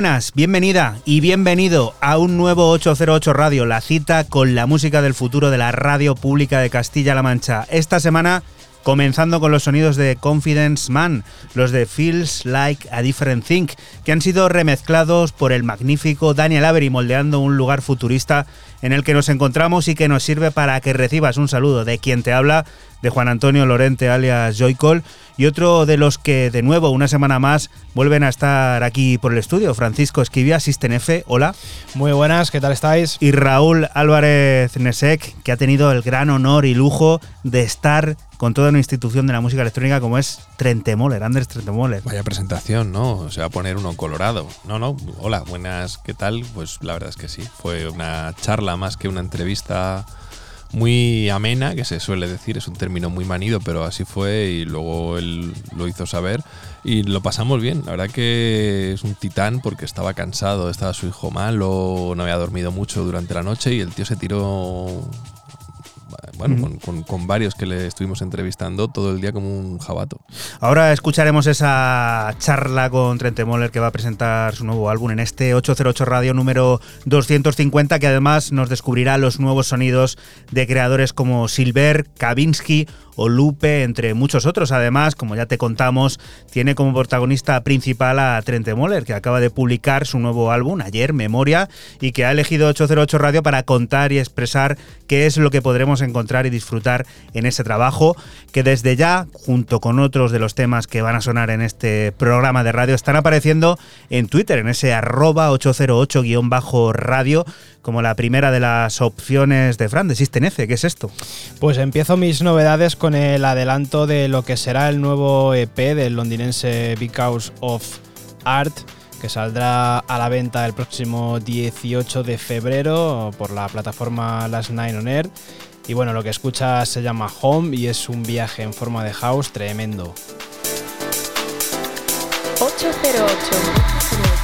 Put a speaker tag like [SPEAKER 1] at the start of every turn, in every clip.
[SPEAKER 1] Buenas, bienvenida y bienvenido a un nuevo 808 Radio, la cita con la música del futuro de la radio pública de Castilla-La Mancha. Esta semana comenzando con los sonidos de Confidence Man, los de Feels Like a Different Thing, que han sido remezclados por el magnífico Daniel Avery, moldeando un lugar futurista en el que nos encontramos y que nos sirve para que recibas un saludo de quien te habla de Juan Antonio Lorente alias Joycol y otro de los que de nuevo una semana más vuelven a estar aquí por el estudio, Francisco Esquivia, System F, hola.
[SPEAKER 2] Muy buenas, ¿qué tal estáis?
[SPEAKER 1] Y Raúl Álvarez Nesek, que ha tenido el gran honor y lujo de estar con toda una institución de la música electrónica como es Trentemoller, Anders Trentemoller.
[SPEAKER 3] Vaya presentación, ¿no? Se va a poner uno colorado. No, no, hola, buenas, ¿qué tal? Pues la verdad es que sí, fue una charla más que una entrevista muy amena, que se suele decir, es un término muy manido, pero así fue y luego él lo hizo saber y lo pasamos bien. La verdad que es un titán porque estaba cansado, estaba su hijo malo, no había dormido mucho durante la noche y el tío se tiró bueno, con, varios que le estuvimos entrevistando todo el día como un jabato.
[SPEAKER 1] Ahora escucharemos esa charla con Trente Moller que va a presentar su nuevo álbum en este 808 Radio número 250, que además nos descubrirá los nuevos sonidos de creadores como Silver, Kavinsky o Lupe, entre muchos otros. Además, como ya te contamos, tiene como protagonista principal a Trente Moller, que acaba de publicar su nuevo álbum ayer, Memoria, y que ha elegido 808 Radio para contar y expresar qué es lo que podremos encontrar y disfrutar en ese trabajo, que desde ya, junto con otros de los temas que van a sonar en este programa de radio, están apareciendo en Twitter, en ese arroba 808-radio, como la primera de las opciones de Fran, de System F. ¿Qué es esto?
[SPEAKER 2] Pues empiezo mis novedades con el adelanto de lo que será el nuevo EP del londinense Because of Art que saldrá a la venta el próximo 18 de febrero por la plataforma Last Nine on Air. Y bueno, lo que escuchas se llama Home y es un viaje en forma de house tremendo.
[SPEAKER 4] 808.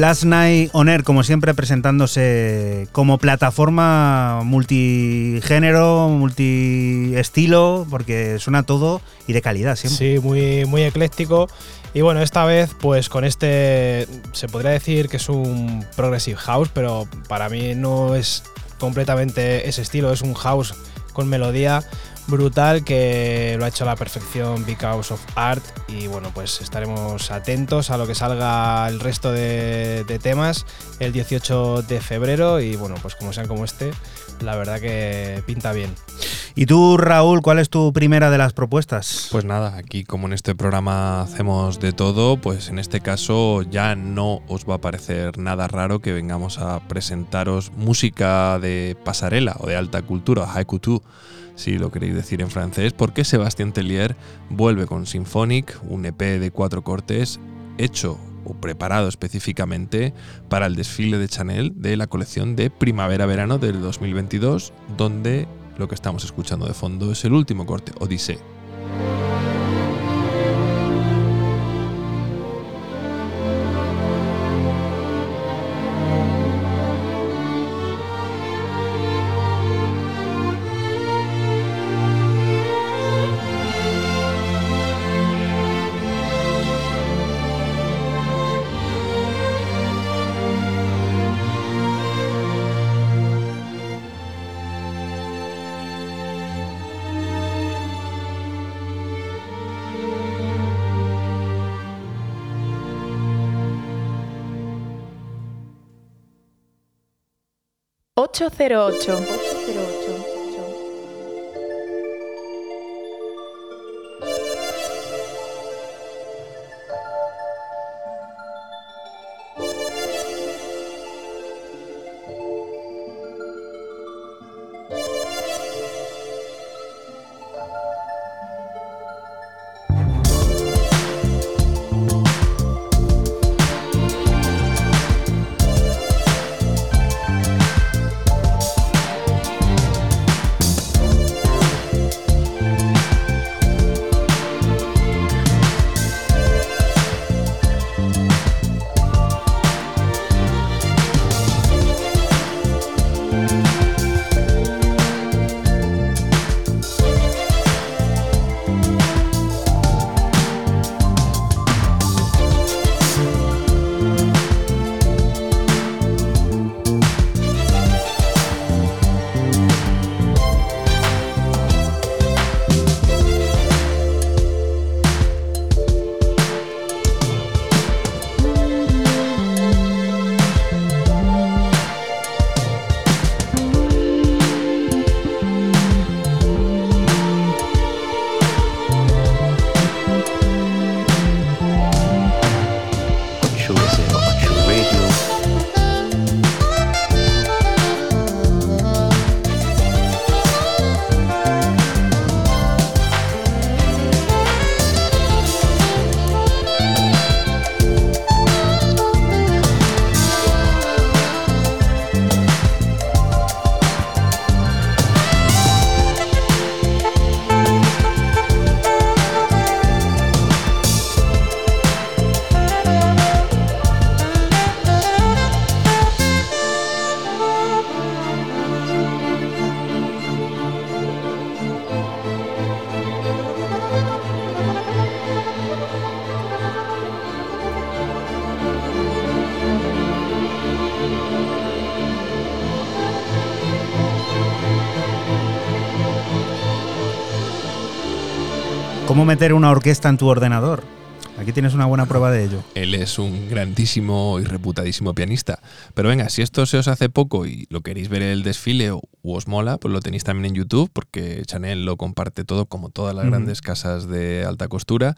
[SPEAKER 1] Last Night On Air, como siempre, presentándose como plataforma multigénero, multiestilo, porque suena todo y de calidad siempre.
[SPEAKER 2] Sí, muy, muy ecléctico. Y bueno, esta vez, pues con este, se podría decir que es un progressive house, pero para mí no es completamente ese estilo, es un house con melodía brutal que lo ha hecho a la perfección Because of Art y bueno pues estaremos atentos a lo que salga el resto de, de, temas el 18 de febrero y bueno pues como sean como este la verdad que pinta bien.
[SPEAKER 1] ¿Y tú Raúl cuál es tu primera de las propuestas?
[SPEAKER 3] Pues nada, aquí como en este programa hacemos de todo, pues en este caso ya no os va a parecer nada raro que vengamos a presentaros música de pasarela o de alta cultura, high couture si lo queréis decir en francés, porque Sebastián Tellier vuelve con Symphonic, un EP de cuatro cortes hecho o preparado específicamente para el desfile de Chanel de la colección de primavera-verano del 2022, donde lo que estamos escuchando de fondo es el último corte, Odyssey.
[SPEAKER 4] 808.
[SPEAKER 1] ¿Cómo meter una orquesta en tu ordenador? Aquí tienes una buena prueba de ello.
[SPEAKER 3] Él es un grandísimo y reputadísimo pianista. Pero venga, si esto se os hace poco y lo queréis ver el desfile o os mola, pues lo tenéis también en YouTube, porque Chanel lo comparte todo como todas las grandes casas de alta costura.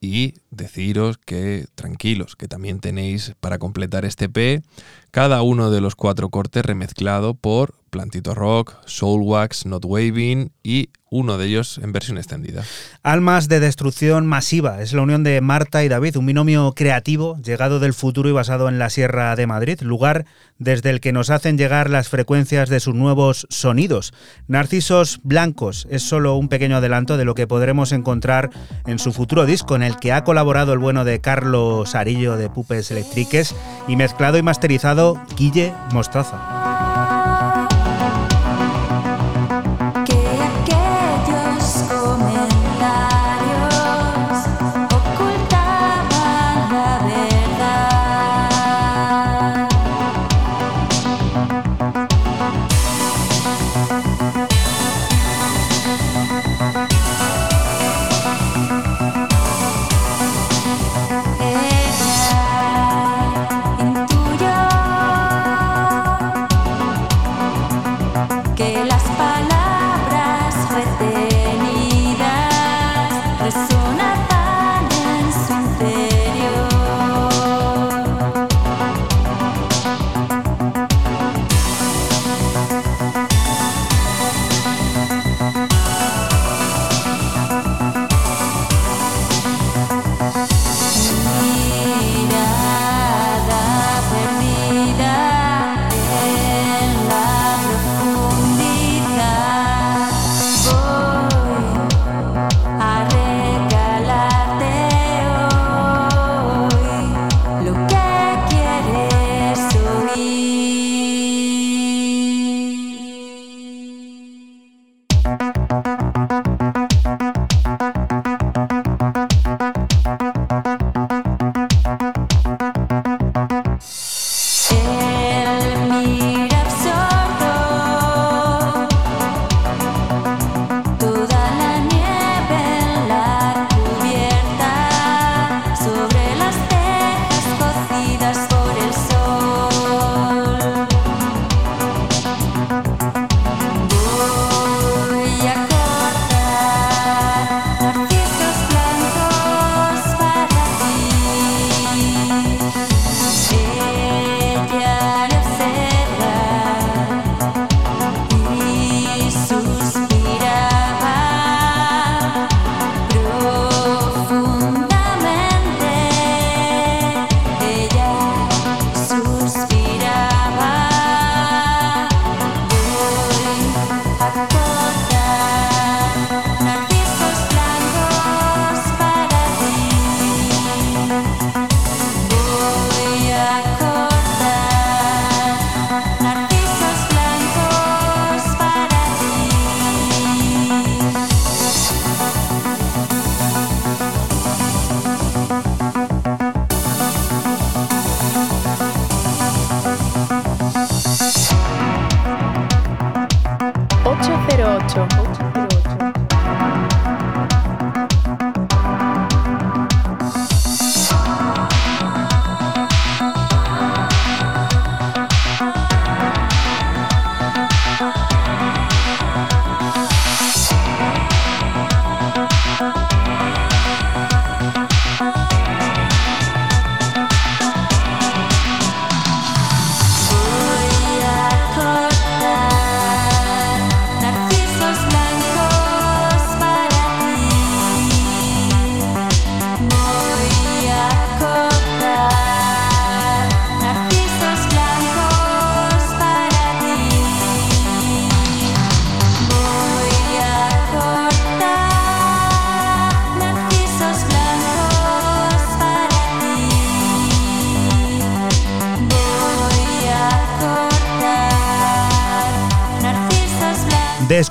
[SPEAKER 3] Y deciros que tranquilos, que también tenéis para completar este P cada uno de los cuatro cortes remezclado por Plantito Rock, Soul Wax, Not Waving y uno de ellos en versión extendida.
[SPEAKER 1] Almas de destrucción masiva es la unión de Marta y David, un binomio creativo llegado del futuro y basado en la Sierra de Madrid, lugar desde el que nos hacen llegar las frecuencias de sus nuevos sonidos. Narcisos Blancos es solo un pequeño adelanto de lo que podremos encontrar en su futuro disco, en el
[SPEAKER 5] que ha colaborado el bueno de Carlos Arillo de Pupes Electriques y mezclado y masterizado Guille Mostaza.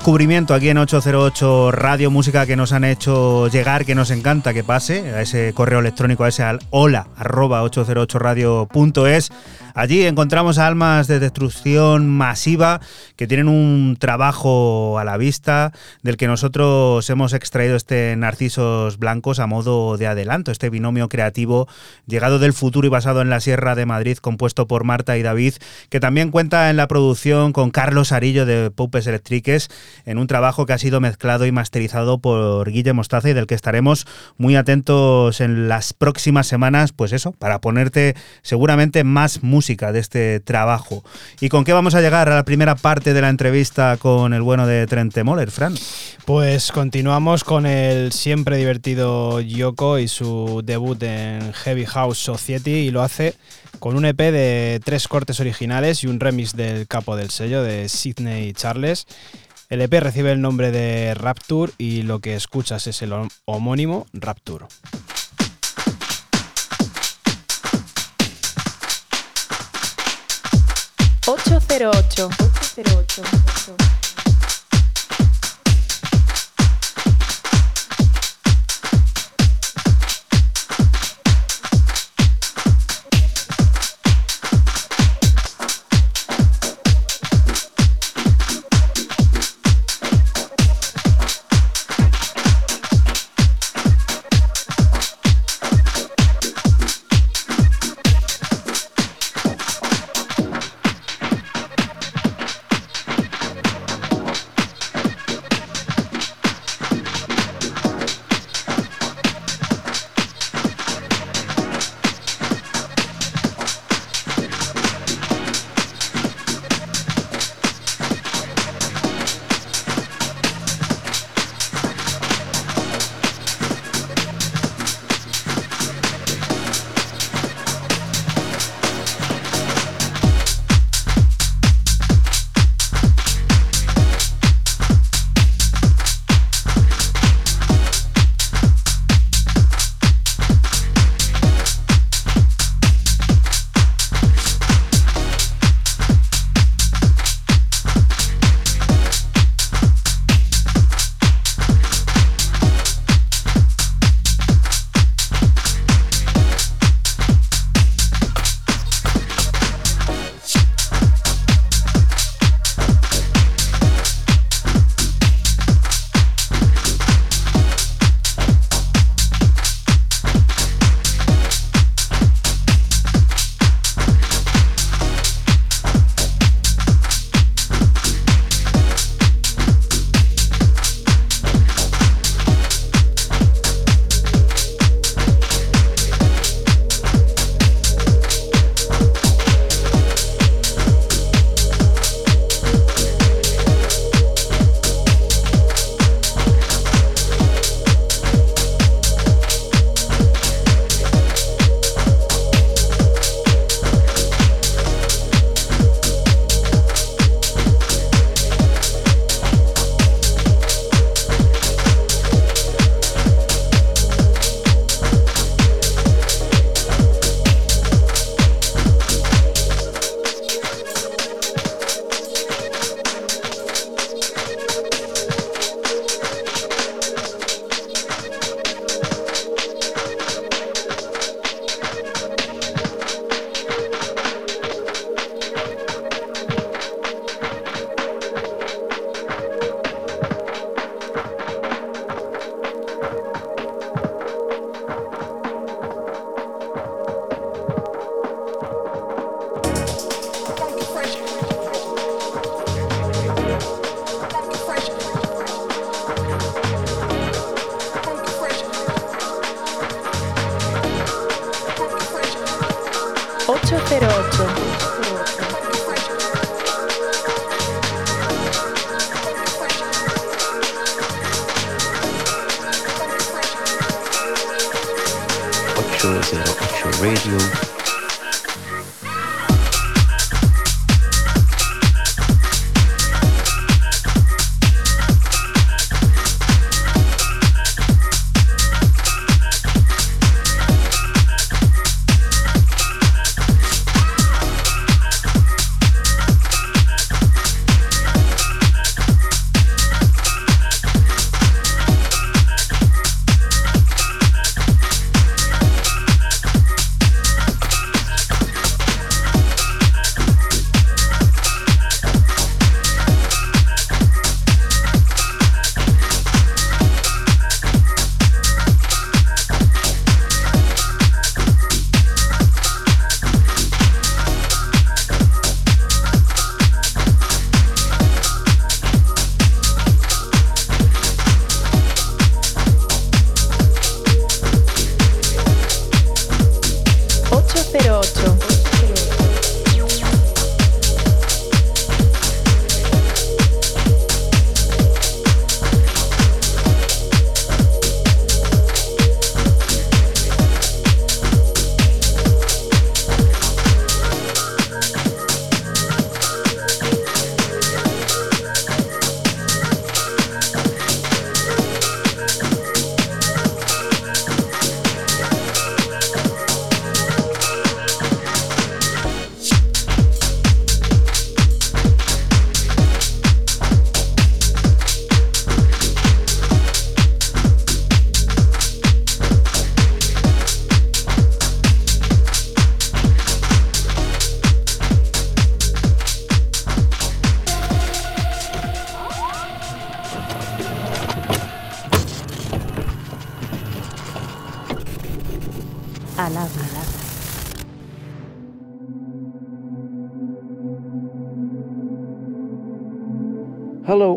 [SPEAKER 5] Descubrimiento aquí en 808 Radio Música que nos han hecho llegar, que nos encanta que pase, a ese correo electrónico, a ese al hola arroba 808radio.es Allí encontramos almas de destrucción masiva que tienen un trabajo a la vista del que nosotros hemos extraído este Narcisos Blancos a modo de adelanto, este binomio creativo llegado del futuro y basado en la Sierra de Madrid, compuesto por Marta y David, que también cuenta en la producción con Carlos Arillo de Pupes Electriques, en un trabajo que ha sido mezclado y masterizado por Guille Mostaza y del que estaremos muy atentos en las próximas semanas, pues eso, para ponerte seguramente más música de este trabajo. ¿Y con qué vamos a llegar a la primera parte de la entrevista con el bueno de Trente Moller, Fran?
[SPEAKER 2] Pues continuamos con el siempre divertido Yoko y su debut en Heavy House Society y lo hace con un EP de tres cortes originales y un remix del capo del sello de Sidney Charles. El EP recibe el nombre de Rapture y lo que escuchas es el homónimo Rapture.
[SPEAKER 4] 808. 808.
[SPEAKER 6] 808.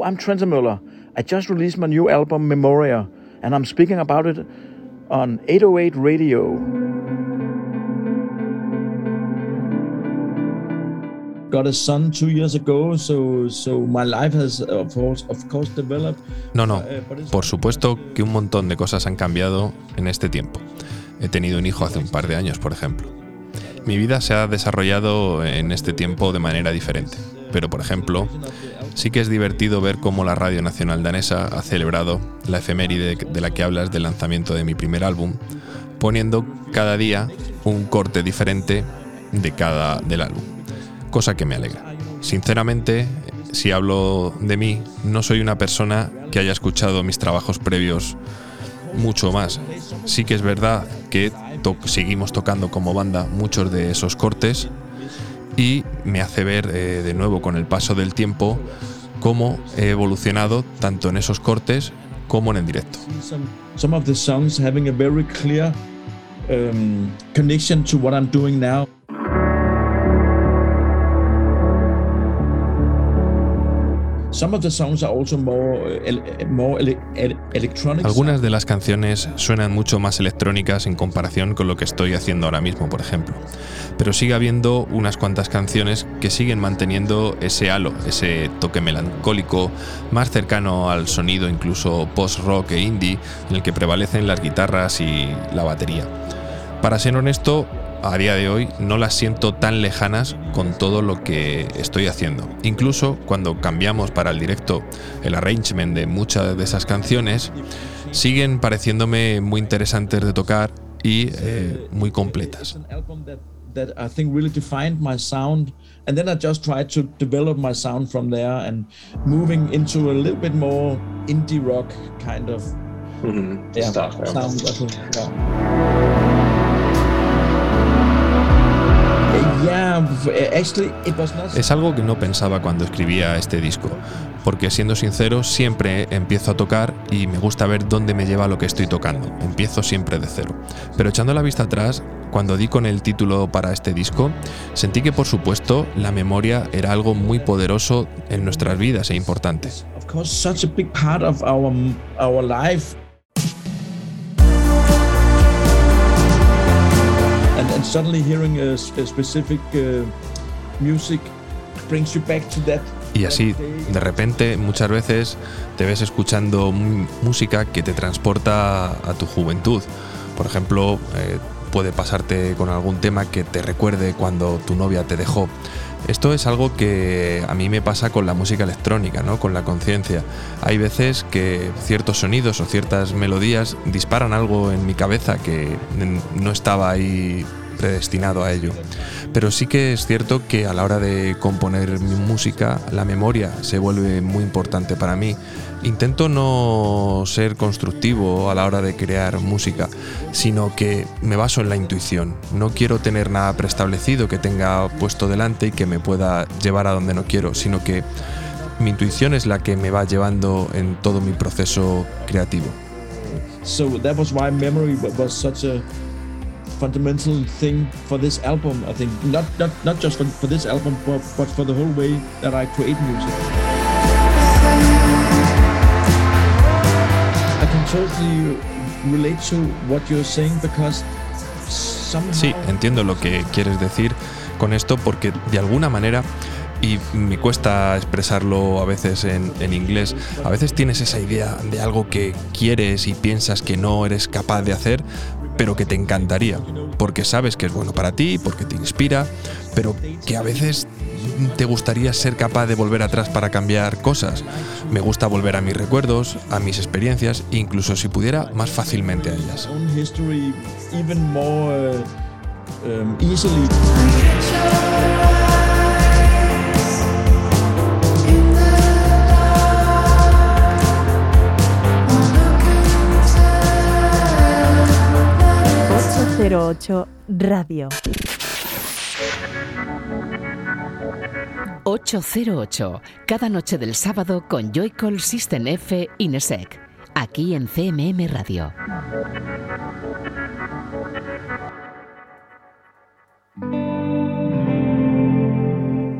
[SPEAKER 6] I'm Trent Møller. I just released my new album Memoria, and I'm speaking about it on 808 Radio.
[SPEAKER 7] got a son two years ago, so so my life has of course of course developed.
[SPEAKER 3] No, no.
[SPEAKER 7] Uh,
[SPEAKER 3] Por supuesto que un montón de cosas han cambiado en este tiempo. He tenido un hijo hace un par de años, por ejemplo. Mi vida se ha desarrollado en este tiempo de manera diferente. Pero, por ejemplo, sí que es divertido ver cómo la Radio Nacional Danesa ha celebrado la efeméride de la que hablas del lanzamiento de mi primer álbum, poniendo cada día un corte diferente de cada del álbum. Cosa que me alegra. Sinceramente, si hablo de mí, no soy una persona que haya escuchado mis trabajos previos mucho más. Sí que es verdad que seguimos tocando como banda muchos de esos cortes y me hace ver eh, de nuevo con el paso del tiempo cómo he evolucionado tanto en esos cortes como en el directo. Algunas de las canciones suenan mucho más electrónicas en comparación con lo que estoy haciendo ahora mismo, por ejemplo. Pero sigue habiendo unas cuantas canciones que siguen manteniendo ese halo, ese toque melancólico, más cercano al sonido incluso post-rock e indie, en el que prevalecen las guitarras y la batería. Para ser honesto, a día de hoy no las siento tan lejanas con todo lo que estoy haciendo. Incluso cuando cambiamos para el directo el arrangement de muchas de esas canciones, siguen pareciéndome muy interesantes de tocar y eh, muy completas.
[SPEAKER 7] an album that I think really defined my sound, and then I just tried to develop my sound from there and moving into a little bit more indie rock kind of yeah, sound. I think, yeah. Uh, yeah, f- actually, it was
[SPEAKER 3] Es algo que no pensaba cuando escribía este disco, porque siendo sincero siempre empiezo a tocar y me gusta ver dónde me lleva lo que estoy tocando. Empiezo siempre de cero. Pero echando la vista atrás, cuando di con el título para este disco, sentí que por supuesto la memoria era algo muy poderoso en nuestras vidas e importante.
[SPEAKER 7] of course such a big part of our our life suddenly hearing a, a specific uh, music brings you back to that
[SPEAKER 3] Y así, de repente, muchas veces te ves escuchando música que te transporta a tu juventud. Por ejemplo, eh, puede pasarte con algún tema que te recuerde cuando tu novia te dejó. Esto es algo que a mí me pasa con la música electrónica, ¿no? con la conciencia. Hay veces que ciertos sonidos o ciertas melodías disparan algo en mi cabeza que no estaba ahí predestinado a ello. Pero sí que es cierto que a la hora de componer mi música, la memoria se vuelve muy importante para mí. Intento no ser constructivo a la hora de crear música, sino que me baso en la intuición. No quiero tener nada preestablecido que tenga puesto delante y que me pueda llevar a donde no quiero, sino que mi intuición es la que me va llevando en todo mi proceso creativo.
[SPEAKER 7] so that was why memory wa- was such a fundamental thing for this album i think. Not not not just for, for this album but, but for the whole way that i create music. I can totally relate to what you're saying because somehow
[SPEAKER 3] Sí, entiendo lo que quieres decir con esto porque de alguna manera, y me cuesta expresarlo a veces en, en inglés, a veces tienes esa idea de algo que quieres y piensas que no eres capaz de hacer, pero que te encantaría, porque sabes que es bueno para ti, porque te inspira, pero que a veces te gustaría ser capaz de volver atrás para cambiar cosas. Me gusta volver a mis recuerdos, a mis experiencias, incluso si pudiera, más fácilmente a ellas.
[SPEAKER 4] 08 Radio.
[SPEAKER 8] 808, cada noche del sábado con Joycall System F Inesec, aquí en CMM Radio.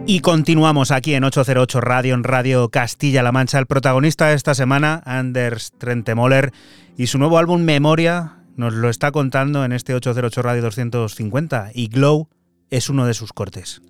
[SPEAKER 1] Y continuamos aquí en 808 Radio, en Radio Castilla-La Mancha. El protagonista de esta semana, Anders Trentemoller, y su nuevo álbum Memoria nos lo está contando en este 808 Radio 250. Y Glow es uno de sus cortes.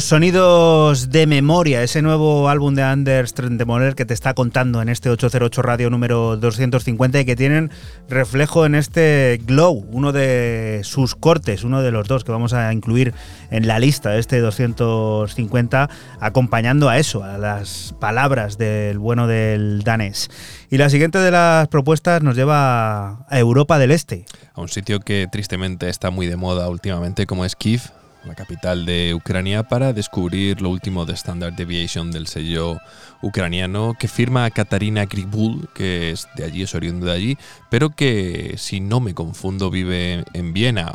[SPEAKER 1] Los sonidos de memoria, ese nuevo álbum de Anders Trendemoller que te está contando en este 808 Radio número 250 y que tienen reflejo en este Glow, uno de sus cortes, uno de los dos que vamos a incluir en la lista de este 250, acompañando a eso, a las palabras del bueno del danés. Y la siguiente de las propuestas nos lleva a Europa del Este.
[SPEAKER 3] A un sitio que tristemente está muy de moda últimamente como es Kiev, la capital de Ucrania, para descubrir lo último de Standard Deviation del sello ucraniano que firma Katarina Gribul, que es de allí, es oriundo de allí, pero que, si no me confundo, vive en Viena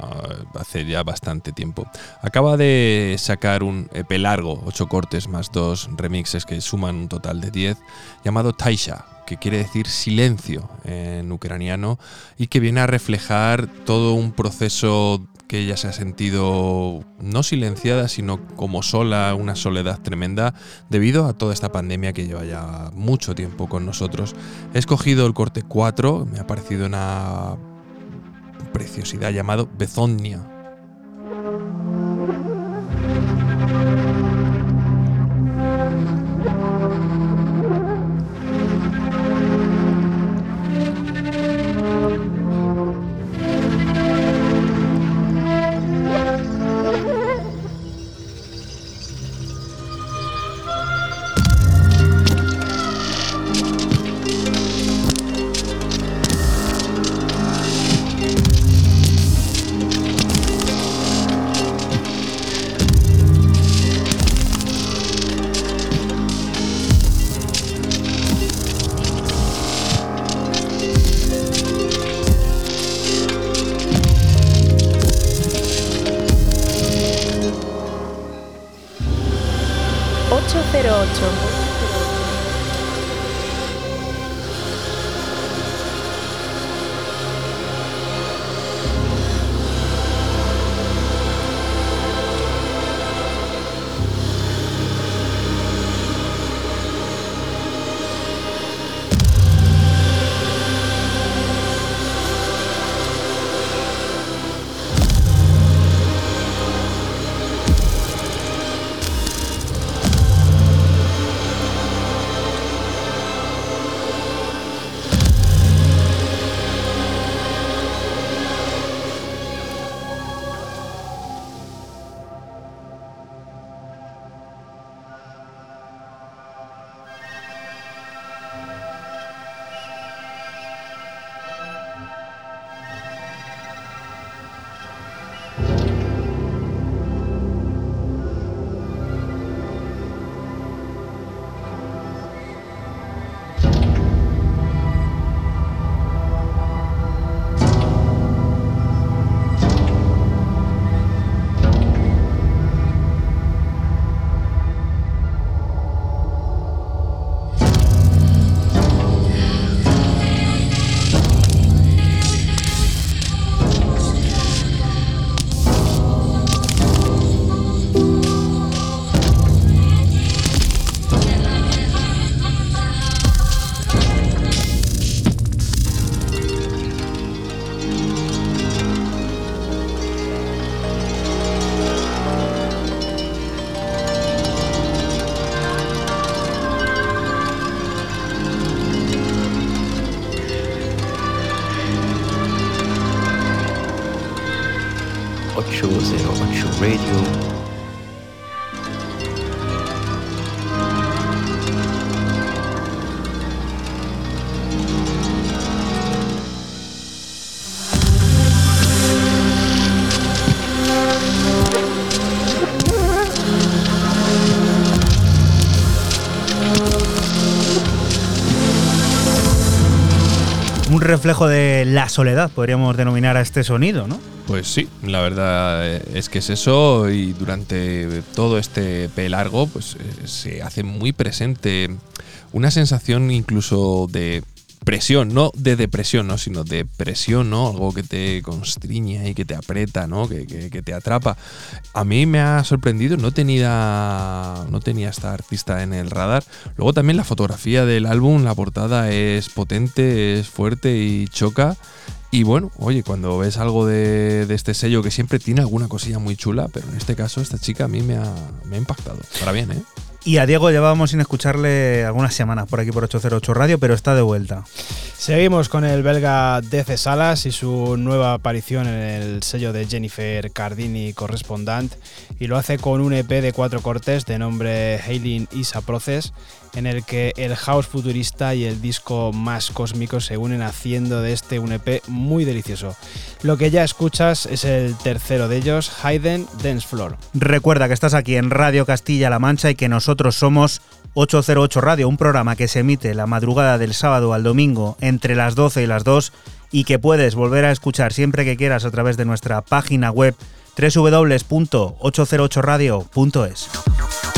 [SPEAKER 3] hace ya bastante tiempo. Acaba de sacar un EP largo, ocho cortes más dos remixes que suman un total de 10, llamado Taisha, que quiere decir silencio en ucraniano y que viene a reflejar todo un proceso que ella se ha sentido no silenciada, sino como sola, una soledad tremenda, debido a toda esta pandemia que lleva ya mucho tiempo con nosotros. He escogido el corte 4, me ha parecido una preciosidad llamado Bezonia.
[SPEAKER 1] Reflejo de la soledad, podríamos denominar a este sonido, ¿no?
[SPEAKER 3] Pues sí, la verdad eh, es que es eso y durante todo este P largo pues eh, se hace muy presente una sensación incluso de presión, no de depresión, ¿no? sino de presión, ¿no? Algo que te constriña y que te aprieta, ¿no? Que, que, te atrapa. A mí me ha sorprendido, no tenía, no tenía esta artista en el radar. Luego también la fotografía del álbum, la portada es potente, es fuerte y choca. Y bueno, oye, cuando ves algo de, de este sello que siempre tiene alguna cosilla muy chula, pero en este caso esta chica a mí me ha, me ha impactado. Para bien, ¿eh?
[SPEAKER 1] Y a Diego llevábamos sin escucharle algunas semanas por aquí por 808 Radio, pero está de vuelta.
[SPEAKER 2] Seguimos con el belga DC Salas y su nueva aparición en el sello de Jennifer Cardini Correspondant y lo hace con un EP de cuatro cortes de nombre Hailing Is a Process en el que el house futurista y el disco más cósmico se unen haciendo de este un EP muy delicioso. Lo que ya escuchas es el tercero de ellos, Hayden Dance Floor.
[SPEAKER 1] Recuerda que estás aquí en Radio Castilla-La Mancha y que nosotros somos 808 Radio, un programa que se emite la madrugada del sábado al domingo entre las 12 y las 2 y que puedes volver a escuchar siempre que quieras a través de nuestra página web www.808radio.es.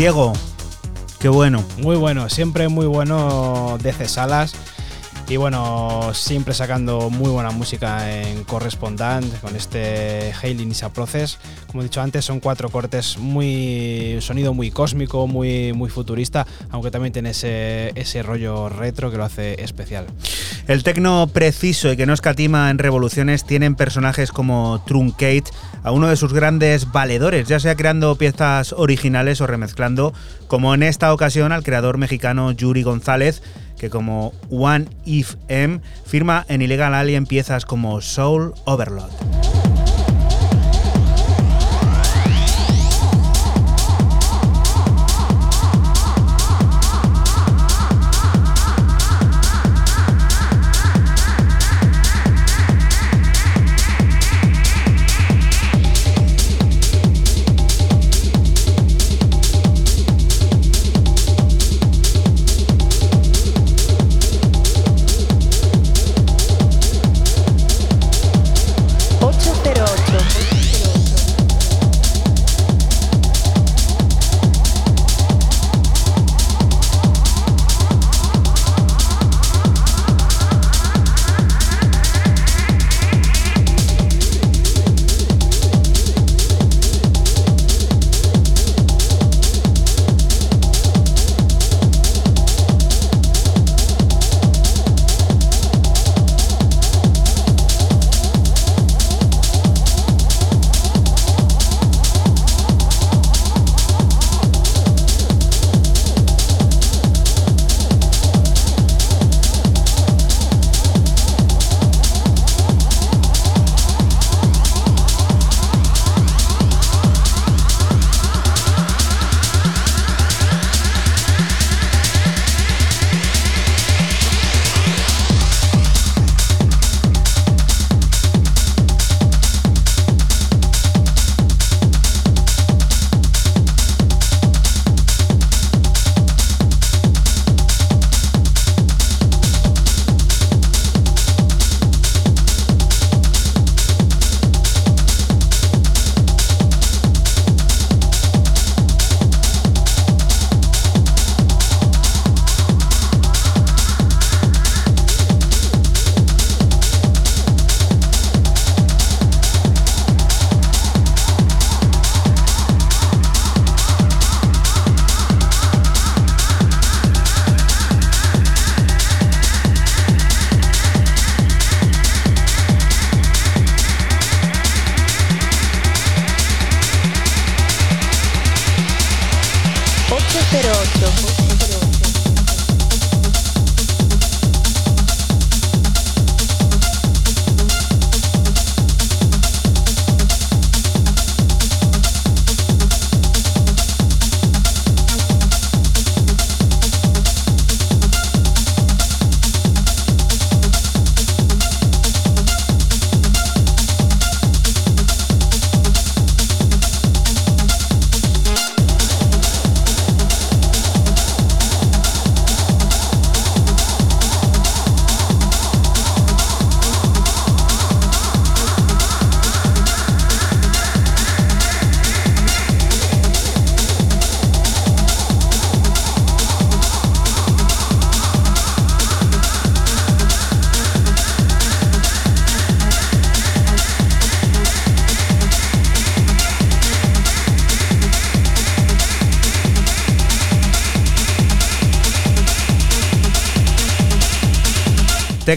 [SPEAKER 4] Diego, qué bueno.
[SPEAKER 2] Muy bueno, siempre muy bueno de Salas. Y bueno, siempre sacando muy buena música en Correspondant con este Hailing Is a Process. Como he dicho antes, son cuatro cortes muy. sonido muy cósmico, muy, muy futurista, aunque también tiene ese, ese rollo retro que lo hace especial.
[SPEAKER 1] El tecno preciso y que no escatima en revoluciones tienen personajes como Truncate, a uno de sus grandes valedores, ya sea creando piezas originales o remezclando, como en esta ocasión al creador mexicano Yuri González, que como One If M firma en Illegal Alien piezas como Soul Overload.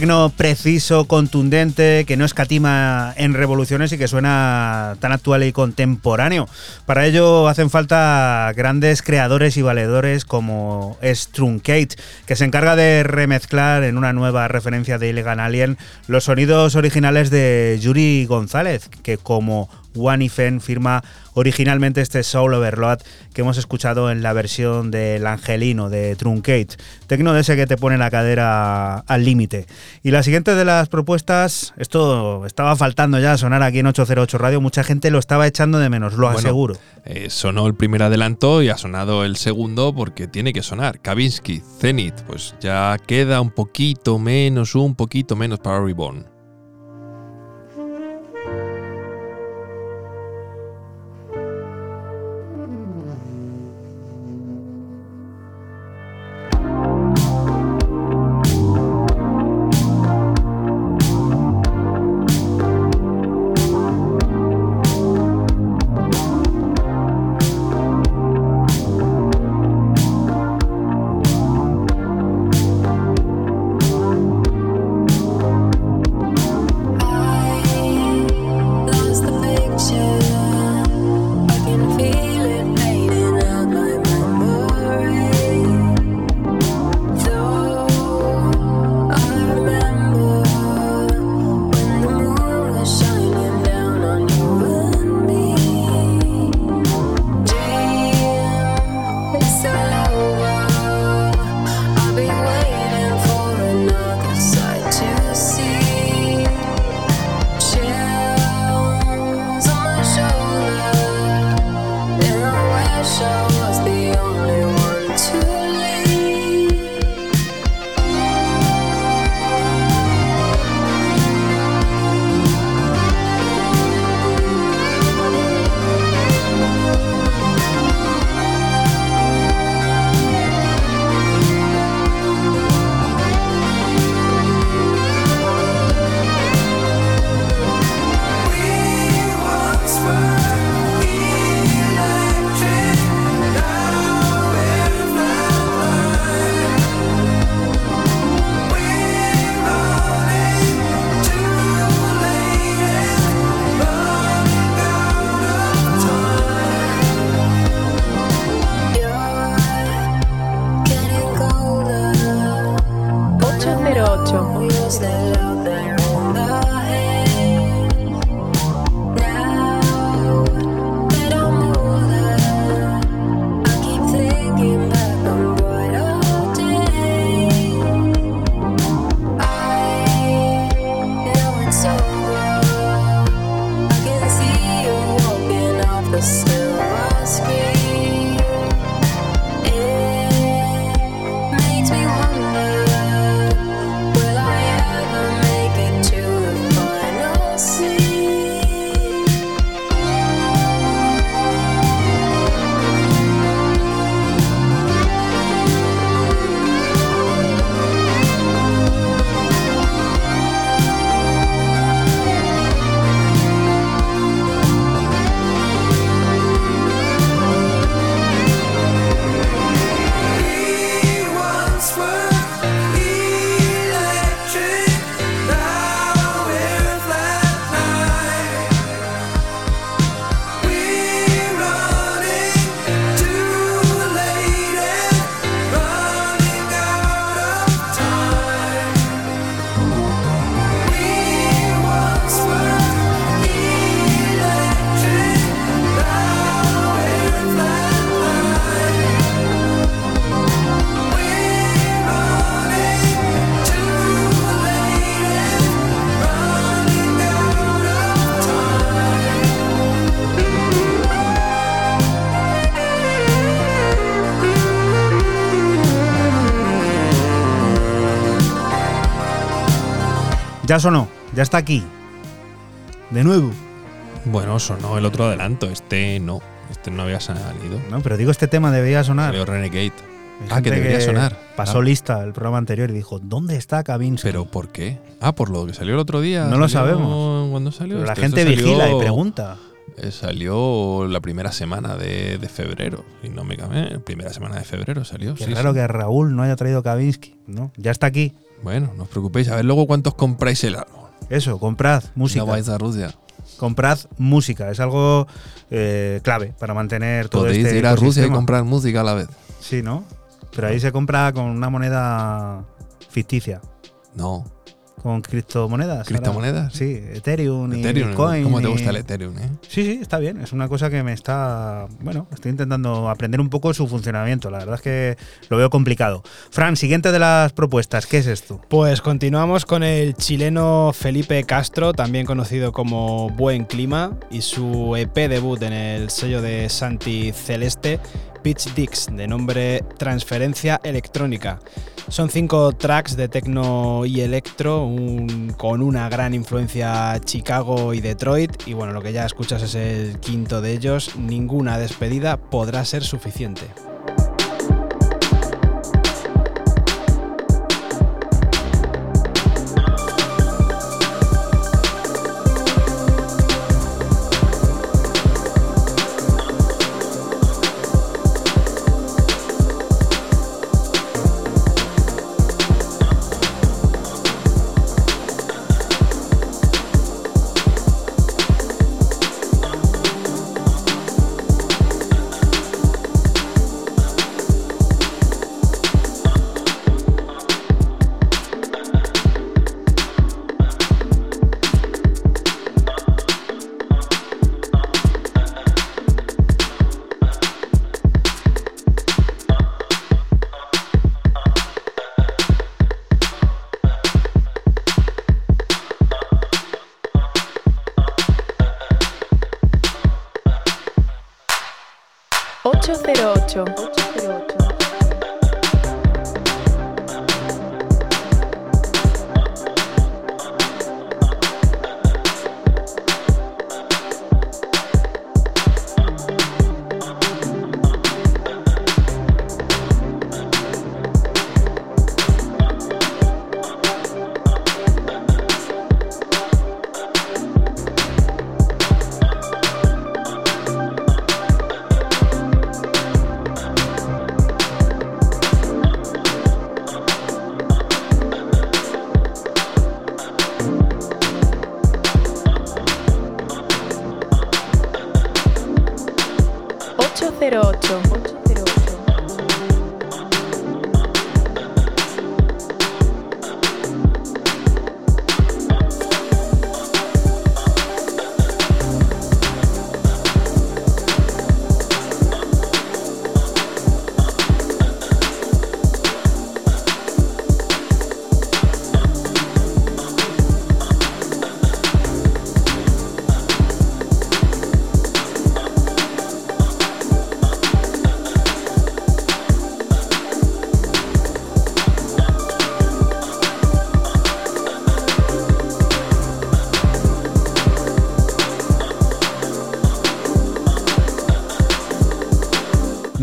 [SPEAKER 1] Tecno preciso, contundente, que no escatima en revoluciones y que suena tan actual y contemporáneo. Para ello hacen falta grandes creadores y valedores como Strunkate, que se encarga de remezclar en una nueva referencia de Illegal Alien los sonidos originales de Yuri González, que como One Ifen firma originalmente este Soul Overload que hemos escuchado en la versión del Angelino de Truncate. Tecno de ese que te pone la cadera al límite. Y la siguiente de las propuestas, esto estaba faltando ya sonar aquí en 808 Radio, mucha gente lo estaba echando de menos, lo aseguro.
[SPEAKER 9] Eh, sonó el primer adelanto y ha sonado el segundo porque tiene que sonar. Kavinsky, Zenith, pues ya queda un poquito menos, un poquito menos para Reborn.
[SPEAKER 1] Ya sonó, ya está aquí. De nuevo.
[SPEAKER 9] Bueno, sonó el otro adelanto, este no. Este no había salido.
[SPEAKER 1] No, pero digo, este tema debería sonar.
[SPEAKER 9] Salió Renegade.
[SPEAKER 1] Hay
[SPEAKER 9] Ah, que debería sonar.
[SPEAKER 1] Pasó lista el programa anterior y dijo, ¿dónde está Kavinsky?
[SPEAKER 9] ¿Pero por qué? Ah, por lo que salió el otro día.
[SPEAKER 1] No lo sabemos.
[SPEAKER 9] ¿Cuándo salió?
[SPEAKER 1] Pero la
[SPEAKER 9] esto?
[SPEAKER 1] gente
[SPEAKER 9] salió-
[SPEAKER 1] vigila y pregunta.
[SPEAKER 9] eh, Salió la primera semana de, de febrero. Y no me cambié. Primera semana de febrero salió.
[SPEAKER 1] Qué
[SPEAKER 9] sí,
[SPEAKER 1] raro
[SPEAKER 9] sí.
[SPEAKER 1] que Raúl no haya traído Kavinsky, ¿no? Ya está aquí.
[SPEAKER 3] Bueno, no os preocupéis, a ver luego cuántos compráis el álbum.
[SPEAKER 1] Eso, comprad música.
[SPEAKER 3] No vais a Rusia.
[SPEAKER 1] Comprad música, es algo eh, clave para mantener todo
[SPEAKER 3] Podéis
[SPEAKER 1] este
[SPEAKER 3] ir a Rusia y comprar música a la vez.
[SPEAKER 1] Sí, ¿no? Pero ahí se compra con una moneda ficticia.
[SPEAKER 3] No.
[SPEAKER 1] Con criptomonedas.
[SPEAKER 3] ¿Criptomonedas?
[SPEAKER 1] ahora. Sí, Ethereum,
[SPEAKER 3] Ethereum,
[SPEAKER 1] y Coin.
[SPEAKER 3] ¿cómo te
[SPEAKER 1] y-
[SPEAKER 3] gusta el Ethereum, eh?
[SPEAKER 1] Sí, sí, está bien. Es una cosa que me está. Bueno, estoy intentando aprender un poco su funcionamiento. La verdad es que lo veo complicado. Fran, siguiente de las propuestas, ¿qué es esto?
[SPEAKER 2] Pues continuamos con el chileno Felipe Castro, también conocido como Buen Clima, y su EP debut en el sello de Santi Celeste, Pitch Dix, de nombre Transferencia Electrónica. Son cinco tracks de techno y electro, con una gran influencia Chicago y Detroit, y bueno, lo que ya escuchas es el quinto de ellos, ninguna despedida podrá ser suficiente.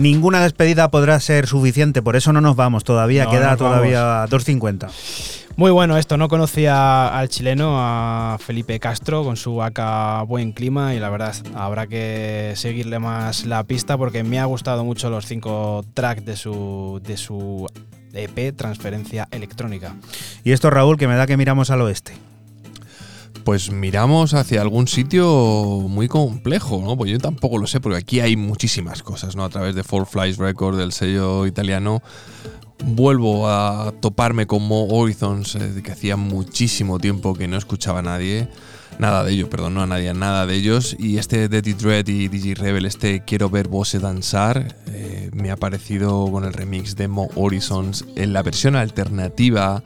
[SPEAKER 1] Ninguna despedida podrá ser suficiente, por eso no nos vamos todavía,
[SPEAKER 2] No
[SPEAKER 1] queda todavía 2.50.
[SPEAKER 2] Muy bueno esto, no conocía al chileno, a Felipe Castro, con su AK Buen Clima y la verdad habrá que seguirle más la pista porque me ha gustado mucho los cinco tracks de su, de su EP Transferencia Electrónica.
[SPEAKER 1] Y esto, Raúl, que me da que miramos al oeste.
[SPEAKER 3] Pues miramos hacia algún sitio muy complejo, ¿no? Pues yo tampoco lo sé, porque aquí hay muchísimas cosas, ¿no? A través de Four Flies Records, del sello italiano, vuelvo a toparme con Mo Horizons, eh, que hacía muchísimo tiempo que no escuchaba a nadie. Nada de ellos, perdón, no a nadie, nada de ellos. Y este Dirty Dread y DJ Rebel, este Quiero ver Bose danzar, eh, me ha parecido con el remix de Mo Horizons en la versión alternativa.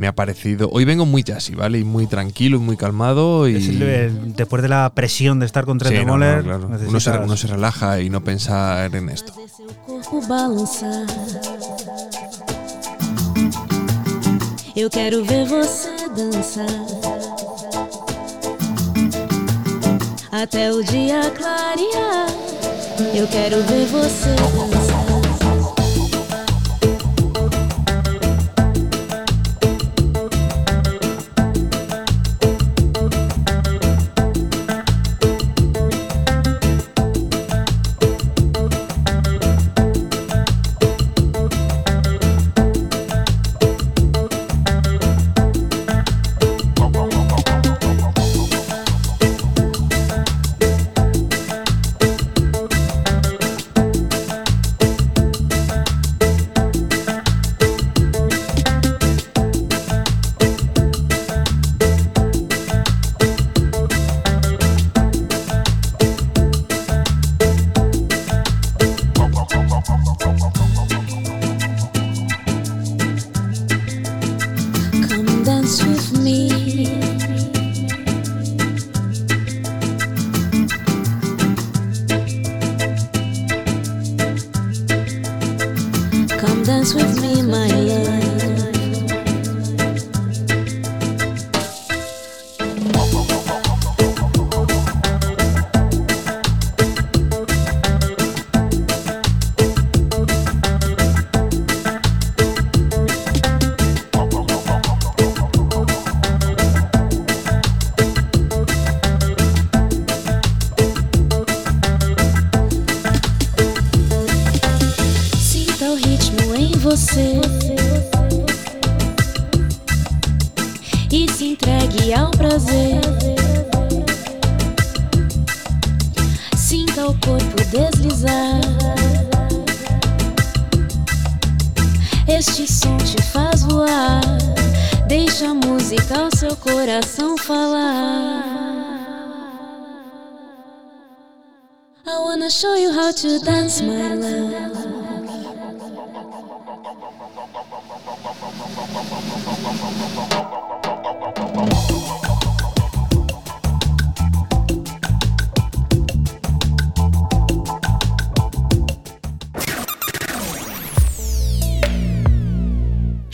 [SPEAKER 3] Me ha parecido. Hoy vengo muy jazzy, ¿vale? Y muy tranquilo y muy calmado. Y...
[SPEAKER 1] El- después de la presión de estar con Trent
[SPEAKER 3] Sí, no, no, claro. uno, se, uno se relaja y no pensar en esto.
[SPEAKER 5] Eu quero ver você dançar. Até o dia clarear. Eu quero ver você dançar.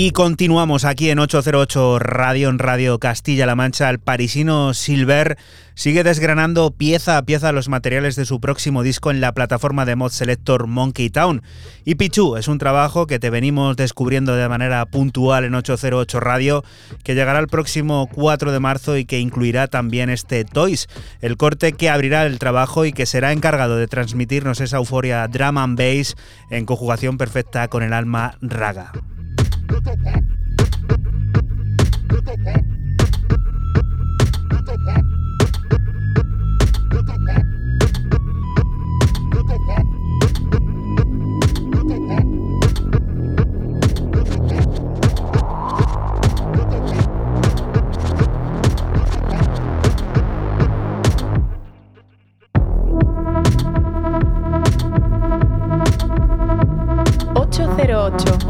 [SPEAKER 1] Y continuamos aquí en 808 Radio, en Radio Castilla-La Mancha. El parisino Silver sigue desgranando pieza a pieza los materiales de su próximo disco en la plataforma de mod selector Monkey Town. Y Pichu es un trabajo que te venimos descubriendo de manera puntual en 808 Radio, que llegará el próximo 4 de marzo y que incluirá también este Toys, el corte que abrirá el trabajo y que será encargado de transmitirnos esa euforia drum and bass en conjugación perfecta con el alma raga.
[SPEAKER 4] Ocho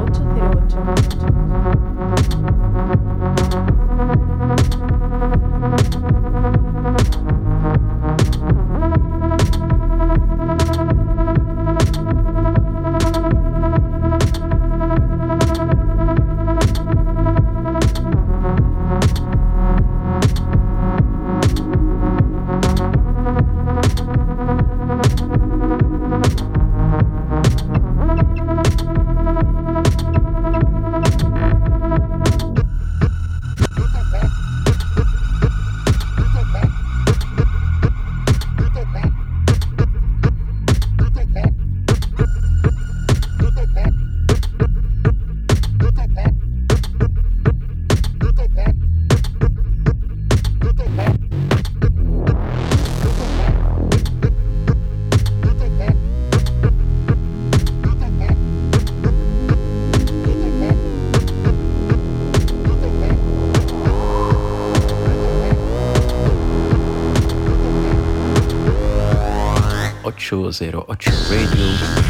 [SPEAKER 4] cero ocho.
[SPEAKER 10] Ocho zero ocho Radio.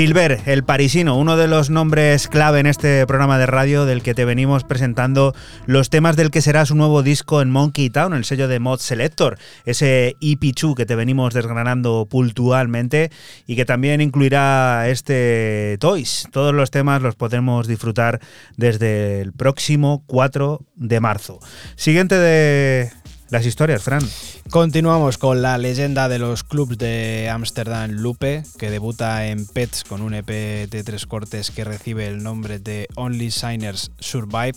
[SPEAKER 1] Silver, el parisino, uno de los nombres clave en este programa de radio del que te venimos presentando los temas del que será su nuevo disco en Monkey Town, el sello de Mod Selector, ese EP2 que te venimos desgranando puntualmente y que también incluirá este Toys. Todos los temas los podemos disfrutar desde el próximo 4 de marzo. Siguiente de las historias, Fran.
[SPEAKER 2] Continuamos con la leyenda de los clubs de Amsterdam Lupe, que debuta en Pets con un EP de tres cortes que recibe el nombre de Only Signers Survive.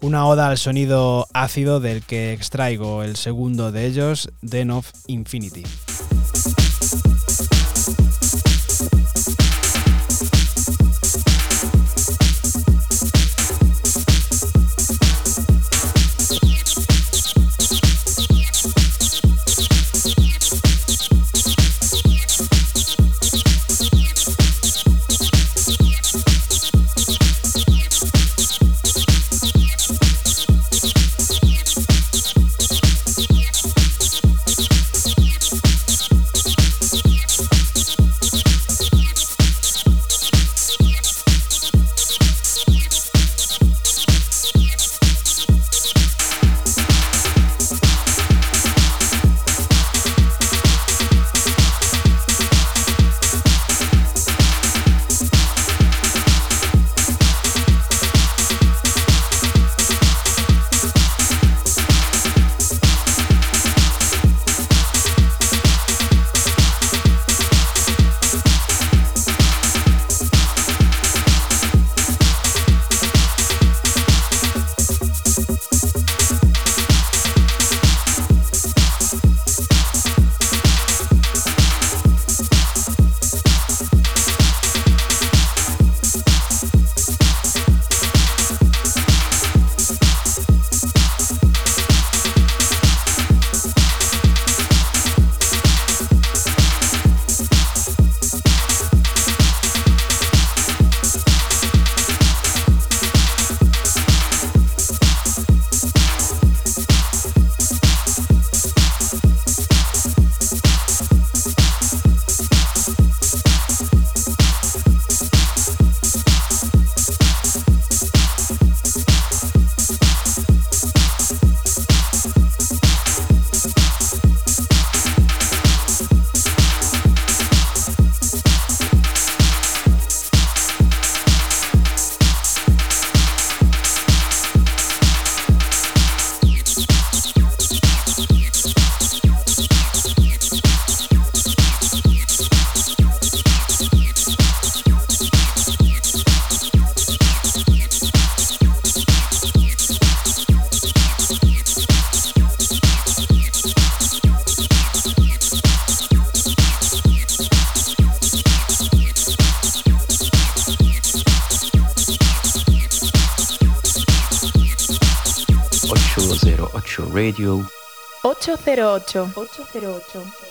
[SPEAKER 2] Una oda al sonido ácido del que extraigo el segundo de ellos, Den of Infinity.
[SPEAKER 4] 808. 808.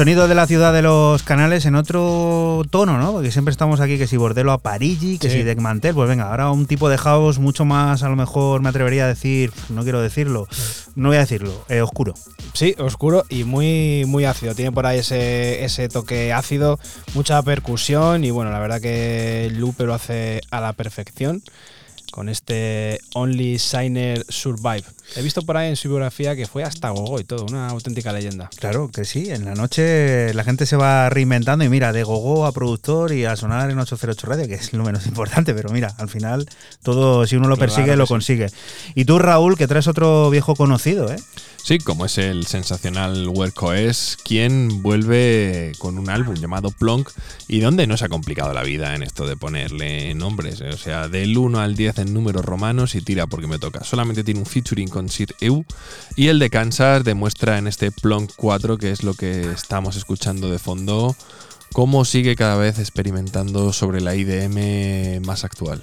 [SPEAKER 1] Sonido de la ciudad de los canales en otro tono, ¿no? Porque siempre estamos aquí que si Bordelo a Parigi, que si Deckmantel, pues venga, ahora un tipo de house mucho más, a lo mejor me atrevería a decir, no quiero decirlo, no voy a decirlo, eh, oscuro.
[SPEAKER 2] Sí, oscuro y muy, muy ácido. Tiene por ahí ese, ese toque ácido, mucha percusión y bueno, la verdad que Lupe lo hace a la perfección con este Only Signer Survive. He visto por ahí en su biografía que fue hasta Gogo y todo, una auténtica leyenda.
[SPEAKER 1] Claro que sí, en la noche la gente se va reinventando y mira, de Gogo a productor y a sonar en 808 Radio, que es lo menos importante, pero mira, al final todo, si uno lo persigue, lo consigue. Y tú, Raúl, que traes otro viejo conocido, ¿eh?
[SPEAKER 3] Sí, como es el sensacional Wercoes, quien vuelve con un álbum llamado Plonk y donde no se ha complicado la vida en esto de ponerle nombres. O sea, del 1 al 10 en números romanos y tira porque me toca. Solamente tiene un featuring con Concert EU. Y el de Kansas demuestra en este Plonk 4, que es lo que estamos escuchando de fondo, cómo sigue cada vez experimentando sobre la IDM más actual.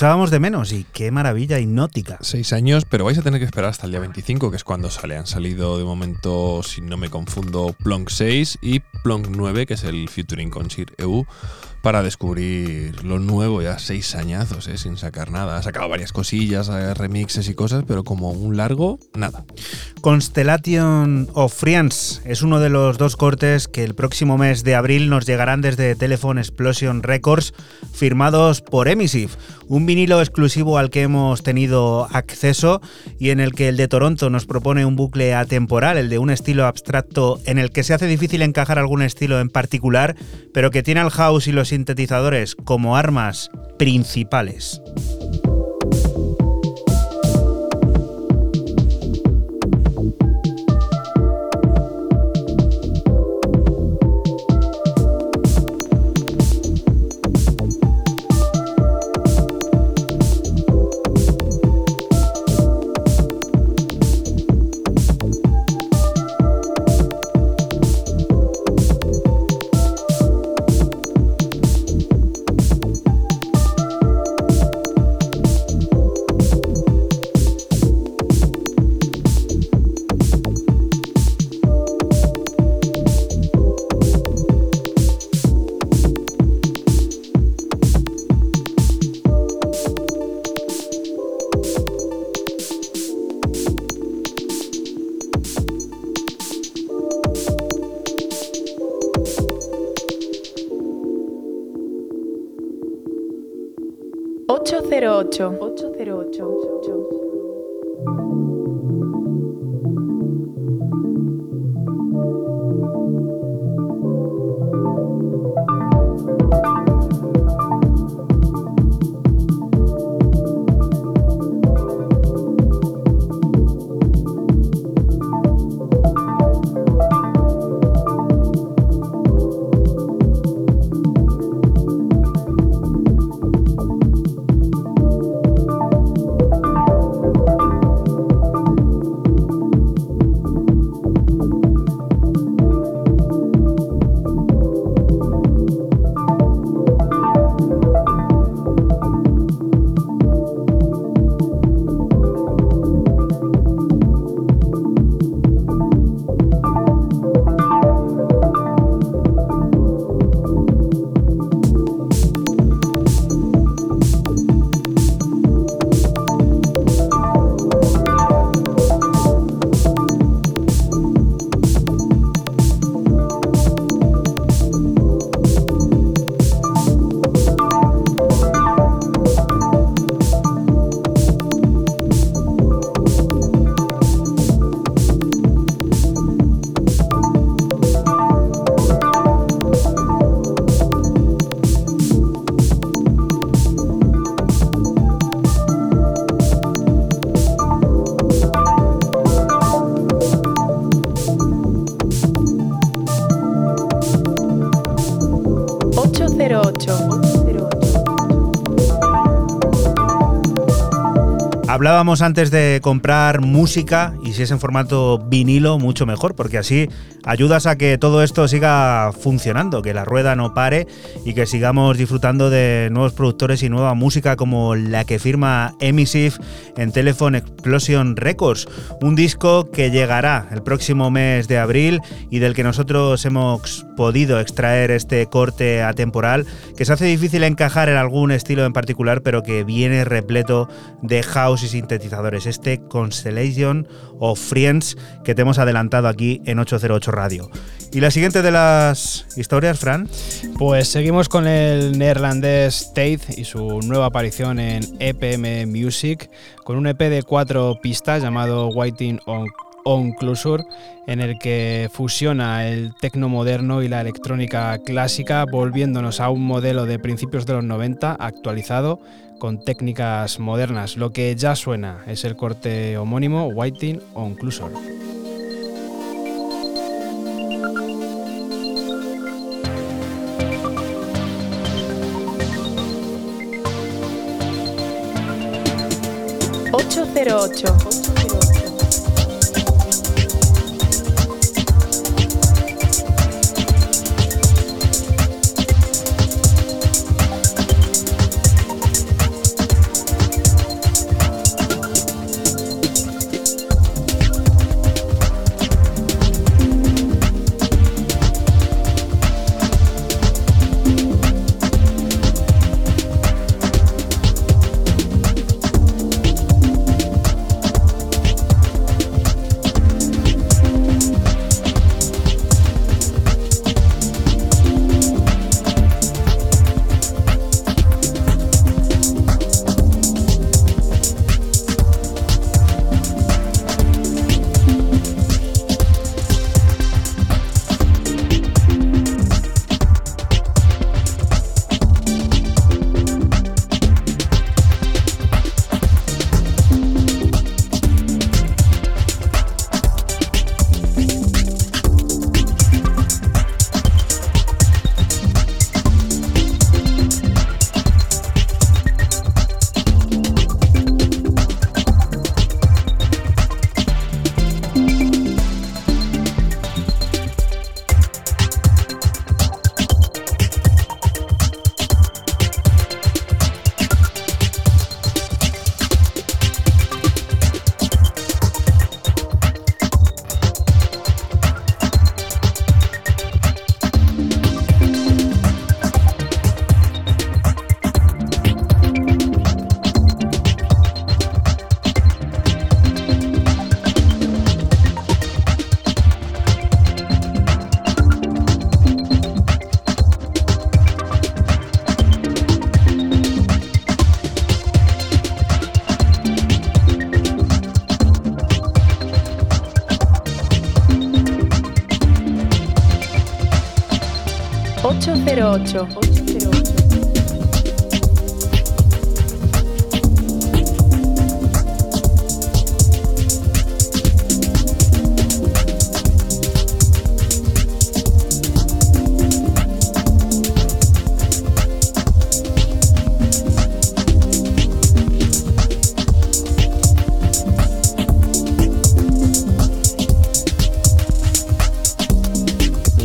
[SPEAKER 1] Echábamos de menos y qué maravilla hipnótica.
[SPEAKER 3] Seis años, pero vais a tener que esperar hasta el día 25, que es cuando sale. Han salido de momento, si no me confundo, Plonk 6 y Plonk 9, que es el Futuring Concert EU para descubrir lo nuevo, ya seis añazos, ¿eh? sin sacar nada. Ha sacado varias cosillas, eh, remixes y cosas, pero como un largo, nada.
[SPEAKER 1] Constellation of Friends es uno de los dos cortes que el próximo mes de abril nos llegarán desde Telephone Explosion Records, firmados por Emissive, un vinilo exclusivo al que hemos tenido acceso y en el que el de Toronto nos propone un bucle atemporal, el de un estilo abstracto en el que se hace difícil encajar algún estilo en particular, pero que tiene al house y los sintetizadores como armas principales. Hablábamos antes de comprar música y si es en formato vinilo, mucho mejor, porque así ayudas a que todo esto siga funcionando, que la rueda no pare y que sigamos disfrutando de nuevos productores y nueva música como la que firma Emissive en Telephone Explosion Records, un disco que llegará el próximo mes de abril y del que nosotros hemos podido extraer este corte atemporal que se hace difícil encajar en algún estilo en particular, pero que viene repleto de house y sintetizadores. Este Constellation of Friends que te hemos adelantado aquí en 808 Radio. ¿Y la siguiente de las historias, Fran?
[SPEAKER 2] Pues seguimos con el neerlandés Tate y su nueva aparición en EPM Music, con un EP de cuatro pistas llamado Whiting on Onclusur, en el que fusiona el tecno moderno y la electrónica clásica, volviéndonos a un modelo de principios de los 90 actualizado con técnicas modernas. Lo que ya suena es el corte homónimo Whiting Onclusor. 808.
[SPEAKER 4] 808. 808.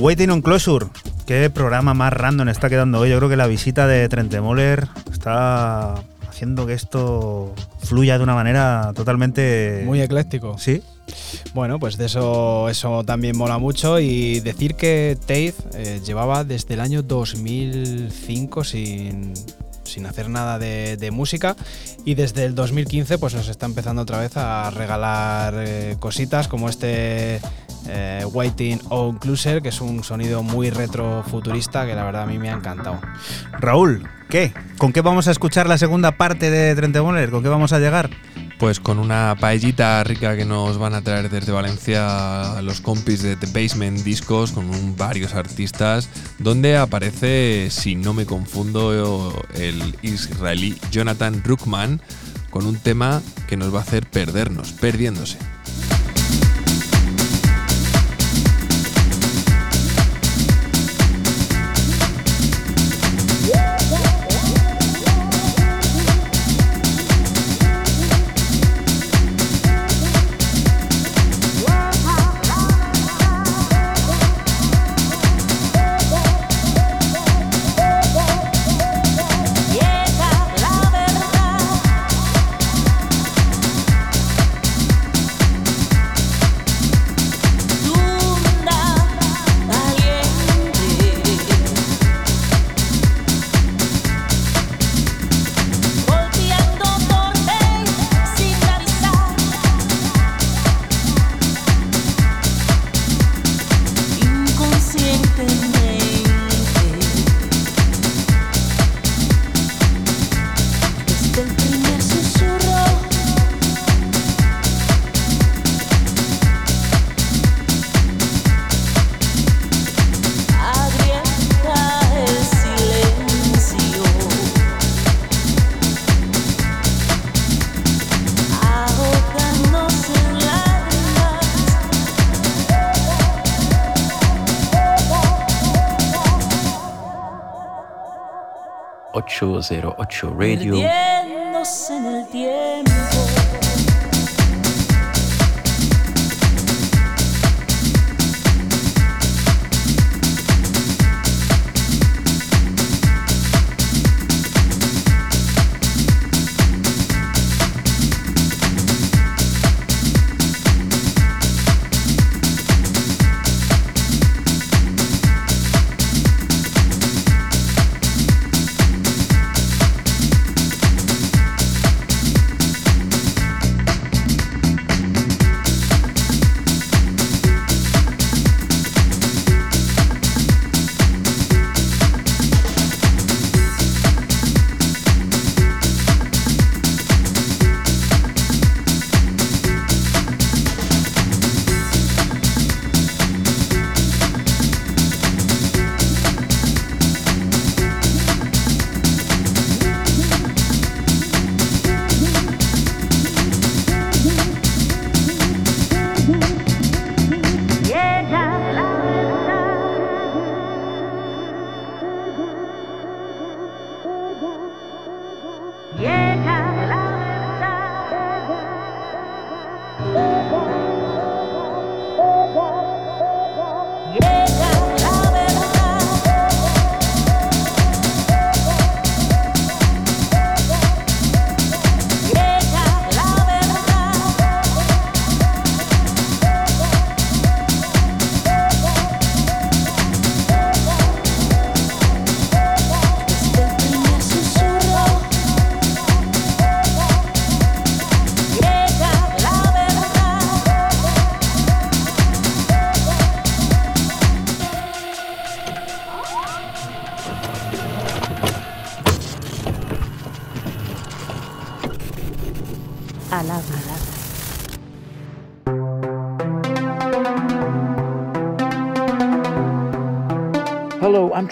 [SPEAKER 1] Waiting on Closure. Qué programa más random está quedando hoy. Yo creo que la visita de Trentemoller está haciendo que esto fluya de una manera totalmente.
[SPEAKER 2] Muy ecléctico.
[SPEAKER 1] Sí.
[SPEAKER 2] Bueno, pues de eso, eso también mola mucho. Y decir que Tate eh, llevaba desde el año 2005 sin, sin hacer nada de, de música y desde el 2015 pues nos está empezando otra vez a regalar eh, cositas como este eh, Waiting on Closer, que es un sonido muy retrofuturista que la verdad a mí me ha encantado.
[SPEAKER 1] Raúl, ¿qué? ¿Con qué vamos a escuchar la segunda parte de Trentemoller? ¿Con qué vamos a llegar?
[SPEAKER 5] Pues con una paellita rica que nos van a traer desde Valencia los compis de The Basement Discos con un- varios artistas, donde aparece, si no me confundo, el israelí Jonathan Ruckman con un tema que nos va a hacer perdernos, perdiéndose.
[SPEAKER 10] 808 Radio.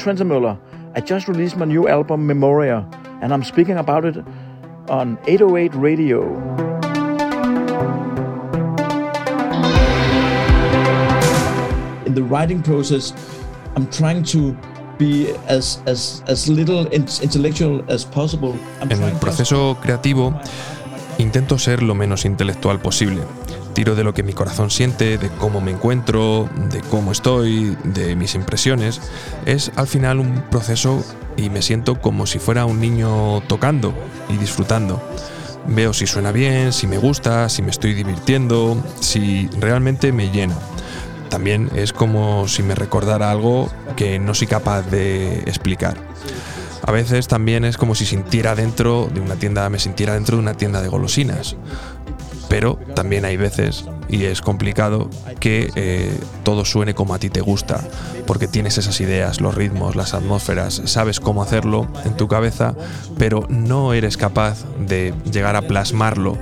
[SPEAKER 6] Hello, I'm Trent Møller. I just released my new album Memoria, and I'm speaking about it on 808 Radio.
[SPEAKER 7] In the writing process, I'm trying to be as, as, as little intellectual as possible. I'm
[SPEAKER 3] En el proceso creativo intento ser lo menos intelectual posible. Tiro de lo que mi corazón siente, de cómo me encuentro, de cómo estoy, de mis impresiones. Es al final un proceso y me siento como si fuera un niño tocando y disfrutando. Veo si suena bien, si me gusta, si me estoy divirtiendo, si realmente me llena. También es como si me recordara algo que no soy capaz de explicar. A veces también es como si sintiera dentro de una tienda, me sintiera dentro de una tienda de golosinas. Pero también hay veces, y es complicado, que eh, todo suene como a ti te gusta, porque tienes esas ideas, los ritmos, las atmósferas, sabes cómo hacerlo en tu cabeza, pero no eres capaz de llegar a plasmarlo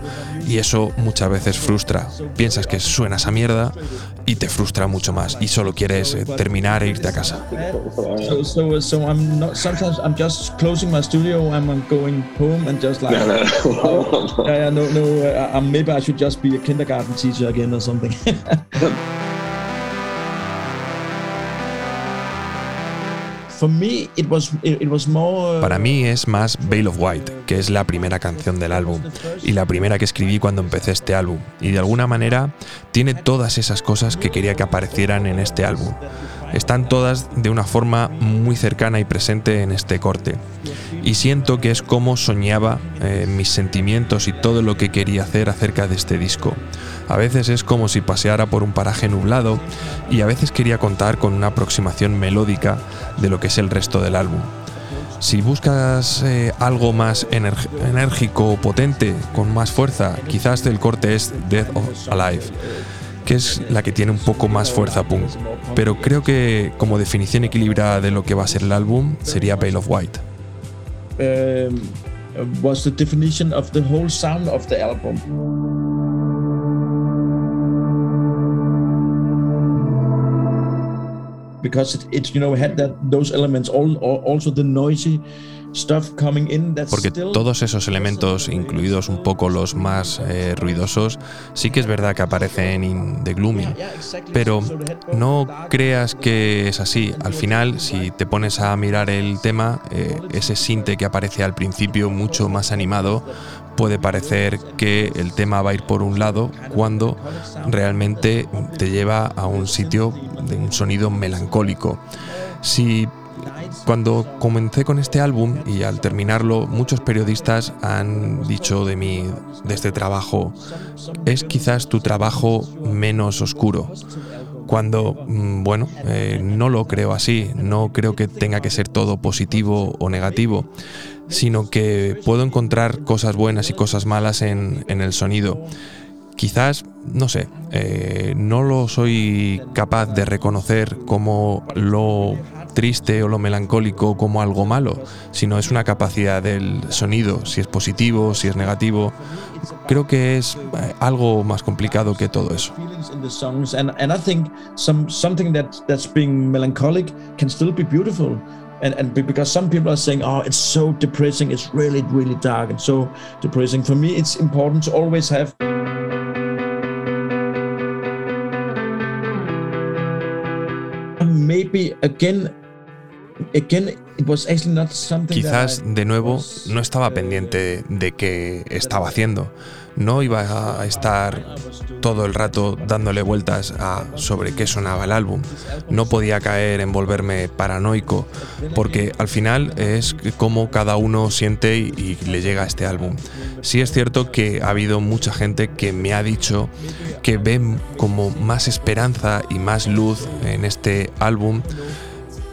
[SPEAKER 3] y eso muchas veces frustra. Piensas que suena esa mierda y te frustra mucho más y solo quieres eh, terminar e irte a casa.
[SPEAKER 7] So, so, so I'm not. Sometimes I'm just closing my studio. I'm going home and just like. yeah, yeah, no, no. Uh, maybe I should just be a kindergarten teacher again or something.
[SPEAKER 3] Para mí es más Veil of White, que es la primera canción del álbum y la primera que escribí cuando empecé este álbum. Y de alguna manera tiene todas esas cosas que quería que aparecieran en este álbum. Están todas de una forma muy cercana y presente en este corte. Y siento que es como soñaba eh, mis sentimientos y todo lo que quería hacer acerca de este disco. A veces es como si paseara por un paraje nublado y a veces quería contar con una aproximación melódica de lo que es el resto del álbum. Si buscas eh, algo más enérgico potente, con más fuerza, quizás el corte es Death of Alive, que es la que tiene un poco más fuerza punk. Pero creo que como definición equilibrada de lo que va a ser el álbum sería Veil of White.
[SPEAKER 7] um, was the definition of the whole sound of the album.
[SPEAKER 3] Porque todos esos elementos, incluidos un poco los más eh, ruidosos, sí que es verdad que aparecen en The Gloomy. Pero no creas que es así. Al final, si te pones a mirar el tema, eh, ese sinte que aparece al principio, mucho más animado, puede parecer que el tema va a ir por un lado cuando realmente te lleva a un sitio de un sonido melancólico. Si cuando comencé con este álbum y al terminarlo, muchos periodistas han dicho de mí, de este trabajo, es quizás tu trabajo menos oscuro. Cuando, mm, bueno, eh, no lo creo así, no creo que tenga que ser todo positivo o negativo, sino que puedo encontrar cosas buenas y cosas malas en, en el sonido. Quizás, no sé, eh, no lo soy capaz de reconocer como lo triste o lo melancólico como algo malo, sino es una capacidad del sonido, si es positivo, si es negativo. Creo que es eh, algo más complicado que todo eso.
[SPEAKER 7] Feelings in the songs, and and I think some something that that's being melancholic can still be beautiful. And, and be- because some people are saying, oh, it's so depressing, it's really, really dark and so depressing. For me, it's important to always have maybe again again it was actually not something
[SPEAKER 3] Quizás de nuevo no estaba
[SPEAKER 7] uh,
[SPEAKER 3] pendiente de qué estaba haciendo. No iba a estar todo el rato dándole vueltas a sobre qué sonaba el álbum. No podía caer en volverme paranoico, porque al final es como cada uno siente y le llega a este álbum. Sí es cierto que ha habido mucha gente que me ha dicho que ven como más esperanza y más luz en este álbum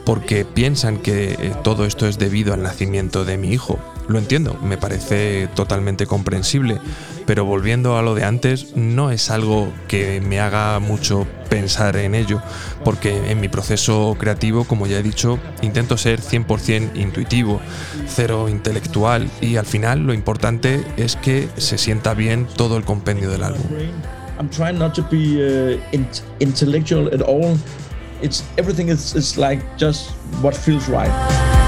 [SPEAKER 3] porque piensan que eh, todo esto es debido al nacimiento de mi hijo. Lo entiendo, me parece totalmente comprensible, pero volviendo a lo de antes, no es algo que me haga mucho pensar en ello, porque en mi proceso creativo, como ya he dicho, intento ser 100% intuitivo, cero intelectual, y al final lo importante es que se sienta bien todo el compendio del álbum.
[SPEAKER 7] I'm trying not to be uh, in- intellectual at all. it's everything is, is like just what feels right.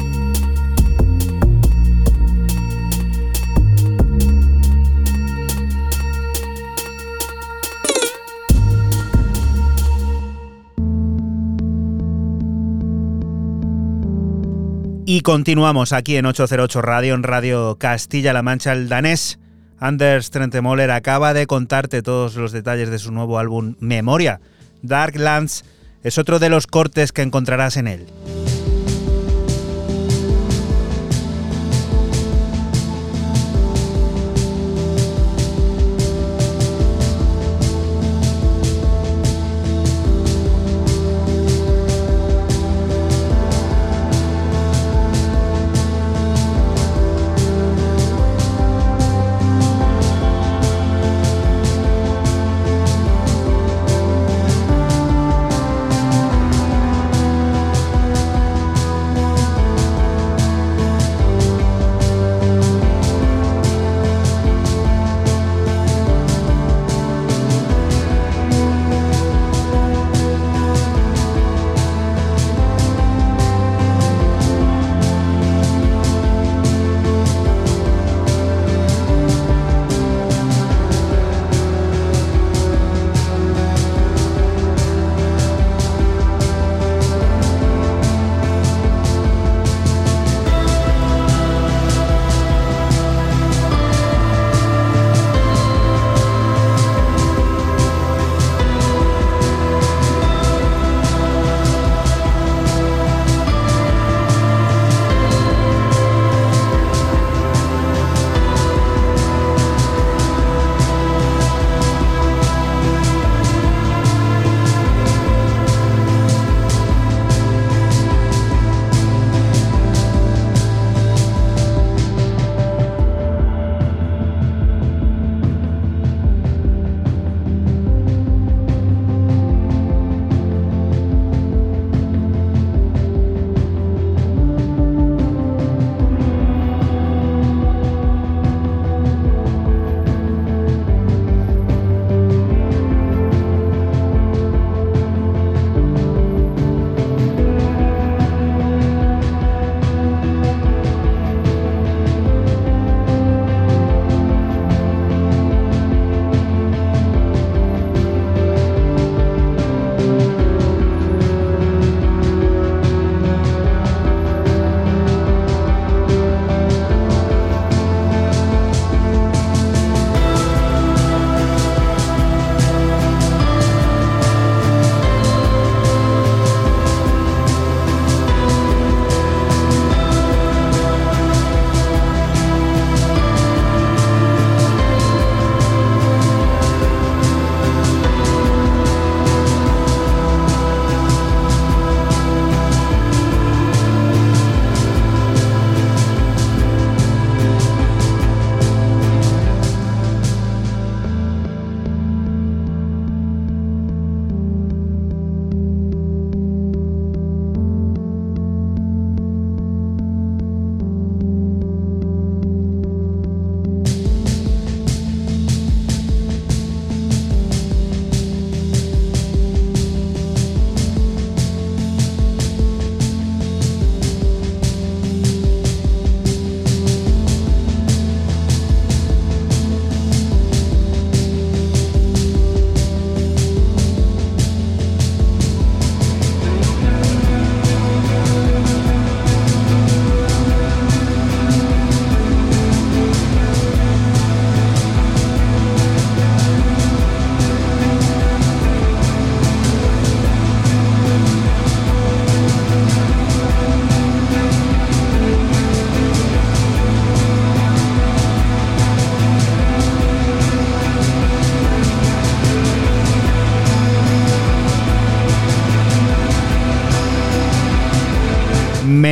[SPEAKER 1] Y continuamos aquí en 808 Radio, en Radio Castilla-La Mancha, el danés. Anders Trentemoller acaba de contarte todos los detalles de su nuevo álbum Memoria. Darklands es otro de los cortes que encontrarás en él.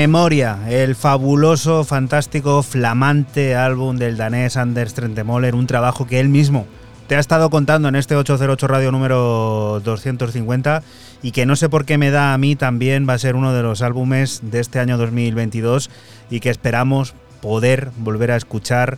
[SPEAKER 1] Memoria, el fabuloso, fantástico, flamante álbum del danés Anders Trentemoller, un trabajo que él mismo te ha estado contando en este 808 Radio número 250 y que no sé por qué me da a mí también va a ser uno de los álbumes de este año 2022 y que esperamos poder volver a escuchar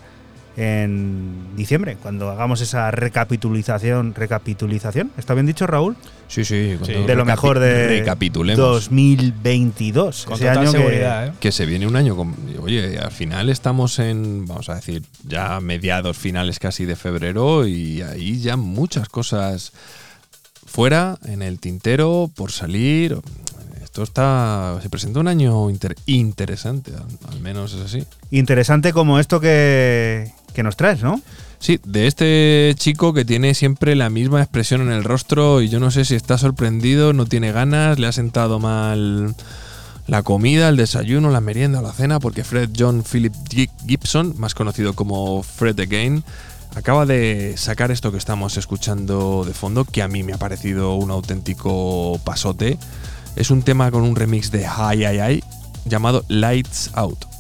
[SPEAKER 1] en diciembre, cuando hagamos esa recapitulización. ¿Recapitulización? ¿Está bien dicho, Raúl?
[SPEAKER 3] Sí, sí.
[SPEAKER 1] De lo mejor de
[SPEAKER 3] recapitulemos.
[SPEAKER 1] 2022.
[SPEAKER 2] Con
[SPEAKER 1] ese
[SPEAKER 2] total
[SPEAKER 1] año que-
[SPEAKER 2] seguridad, ¿eh?
[SPEAKER 3] Que se viene un año con. Oye, al final estamos en, vamos a decir, ya mediados finales casi de febrero y ahí ya muchas cosas fuera, en el tintero, por salir. Esto está. Se presenta un año inter- interesante, al, al menos es así.
[SPEAKER 1] Interesante como esto que, que nos traes, ¿no?
[SPEAKER 3] Sí, de este chico que tiene siempre la misma expresión en el rostro y yo no sé si está sorprendido, no tiene ganas, le ha sentado mal la comida, el desayuno, la merienda la cena, porque Fred John Philip Gi- Gibson, más conocido como Fred Again, acaba de sacar esto que estamos escuchando de fondo, que a mí me ha parecido un auténtico pasote. Es un tema con un remix de Hi Hi Hi llamado Lights Out.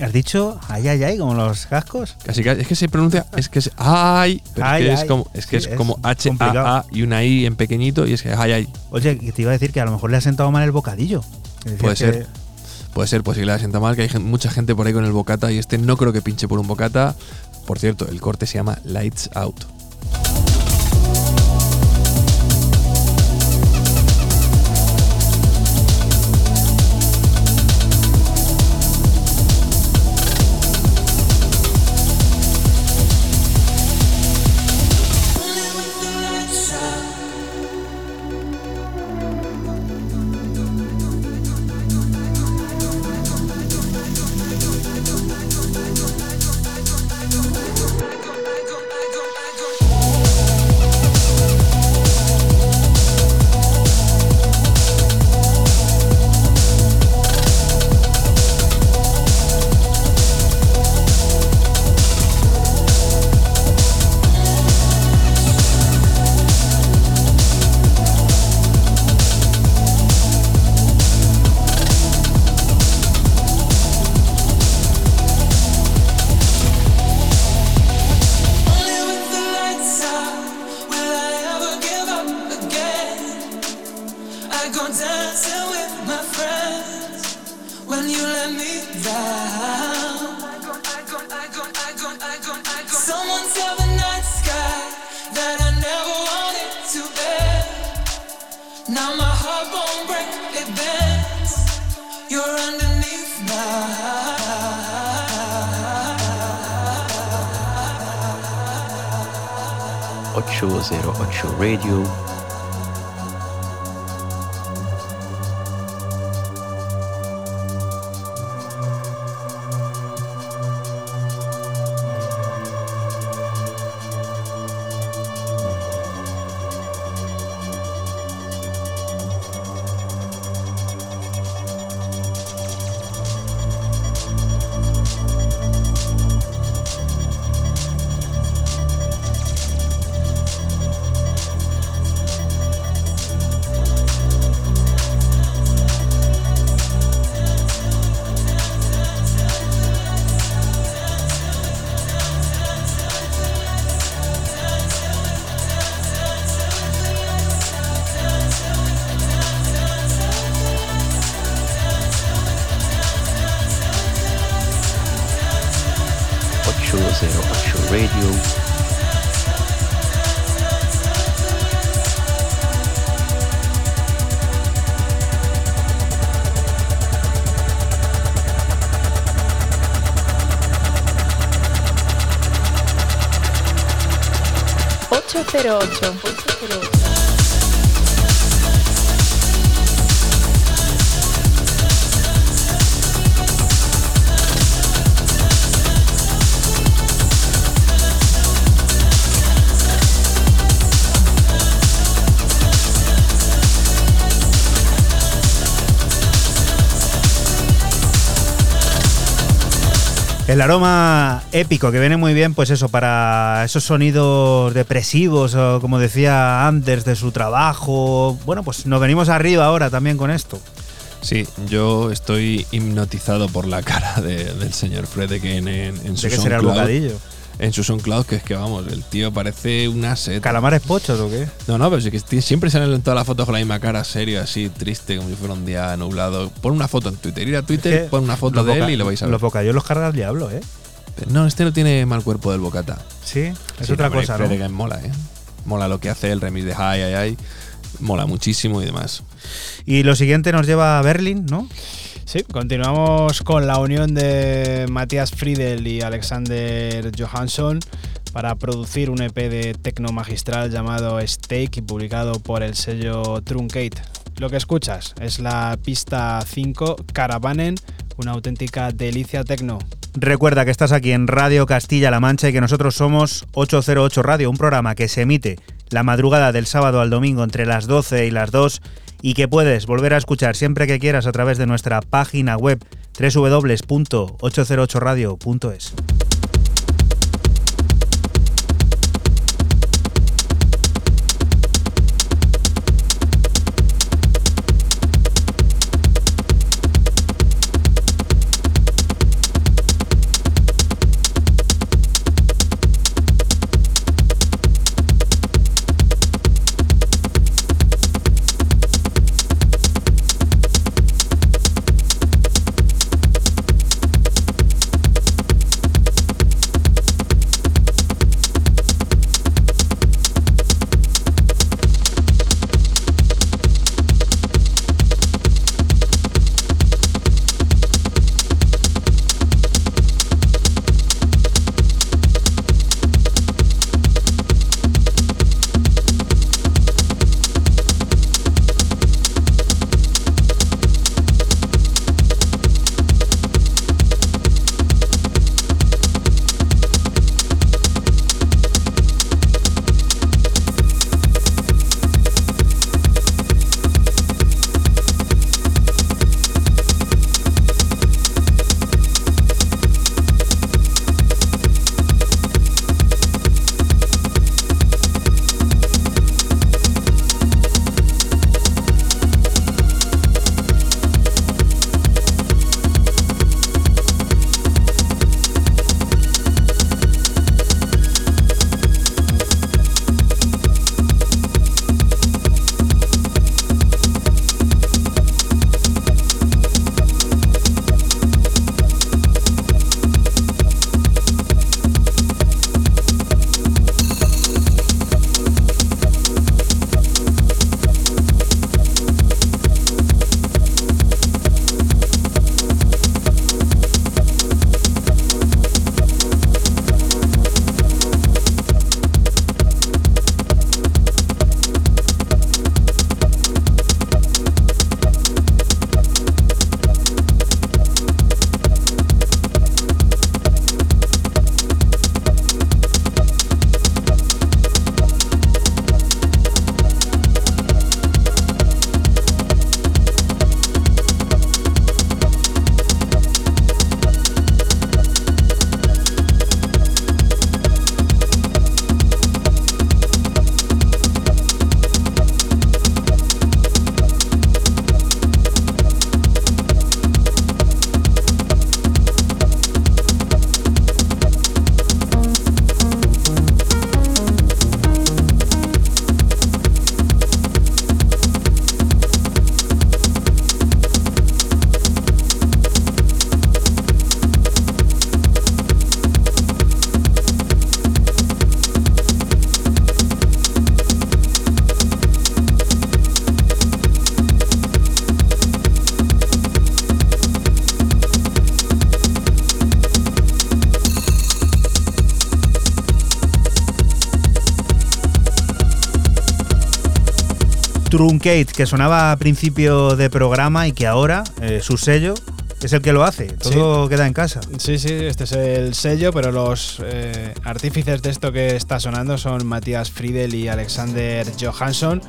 [SPEAKER 1] ¿Has dicho ay, ay, ay, como los cascos?
[SPEAKER 3] Casi, casi- es que se pronuncia, es que es ay, pero
[SPEAKER 1] Ay,
[SPEAKER 3] es que es como, es que
[SPEAKER 1] Sí,
[SPEAKER 3] es
[SPEAKER 1] es
[SPEAKER 3] como H A
[SPEAKER 1] complicado.
[SPEAKER 3] A y una I en pequeñito y es que ay ay.
[SPEAKER 1] Oye, te iba a decir que a lo mejor le ha sentado mal el bocadillo.
[SPEAKER 3] Puede ser. Puede ser, pues si le sienta mal, que hay mucha gente por ahí con el bocata y este no creo que pinche por un bocata. Por cierto, el corte se llama Lights Out.
[SPEAKER 10] 808.
[SPEAKER 11] 808.
[SPEAKER 1] El aroma épico que viene muy bien, pues eso, para esos sonidos depresivos, o como decía Anders de su trabajo. Bueno, pues nos venimos arriba ahora también con esto.
[SPEAKER 3] Sí, yo estoy hipnotizado por la cara de- del señor Fredeken en, en su
[SPEAKER 1] ¿De qué será el bocadillo?
[SPEAKER 3] En su SoundCloud, que es que vamos, el tío parece una seta.
[SPEAKER 1] ¿Calamares pochos o qué?
[SPEAKER 3] No, no, pero sí que siempre salen en todas las fotos con la misma cara, serio, así, triste, como si fuera un día nublado. Pon una foto en Twitter, ir a Twitter,
[SPEAKER 1] Es que
[SPEAKER 3] pon una foto de él y lo vais a ver.
[SPEAKER 1] Los bocadillos los carga el diablo, ¿eh?
[SPEAKER 3] No, este no tiene mal cuerpo del bocata.
[SPEAKER 1] Sí, es
[SPEAKER 3] Sí,
[SPEAKER 1] otra
[SPEAKER 3] hombre,
[SPEAKER 1] cosa, ¿no?
[SPEAKER 3] Fredeken mola, ¿eh? Mola lo que hace el remix de Hi, Hi, Hi. Mola muchísimo y demás.
[SPEAKER 1] Y lo siguiente nos lleva a Berlín, ¿no?
[SPEAKER 2] Sí, continuamos con la unión de Matías Friedel y Alexander Johansson para producir un EP de tecno magistral llamado Steak y publicado por el sello Truncate. Lo que escuchas es la pista 5 Caravanen, una auténtica delicia tecno.
[SPEAKER 1] Recuerda que estás aquí en Radio Castilla-La Mancha y que nosotros somos 808 Radio, un programa que se emite la madrugada del sábado al domingo entre las 12 y las 2 y que puedes volver a escuchar siempre que quieras a través de nuestra página web www.808radio.es. Truncate, que sonaba a principio de programa y que ahora eh, su sello es el que lo hace. Todo queda en casa.
[SPEAKER 2] Sí, sí, este es el sello, pero los eh, artífices de esto que está sonando son Matías Friedel y Alexander Johansson.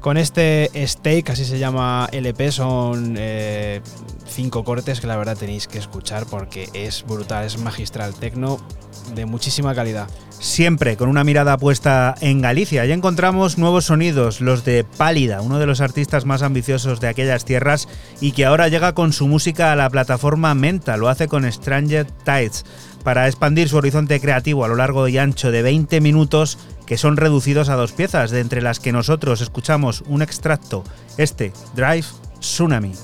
[SPEAKER 2] Con este Steak, así se llama LP, son eh, cinco cortes que la verdad tenéis que escuchar porque es brutal, es magistral, tecno de muchísima calidad.
[SPEAKER 1] Siempre con una mirada puesta en Galicia. Ya encontramos nuevos sonidos, los de Pálida, uno de los artistas más ambiciosos de aquellas tierras y que ahora llega con su música a la plataforma Menta. Lo hace con Stranger Tides para expandir su horizonte creativo a lo largo y ancho de 20 minutos que son reducidos a dos piezas, de entre las que nosotros escuchamos un extracto, este, Drive Tsunami.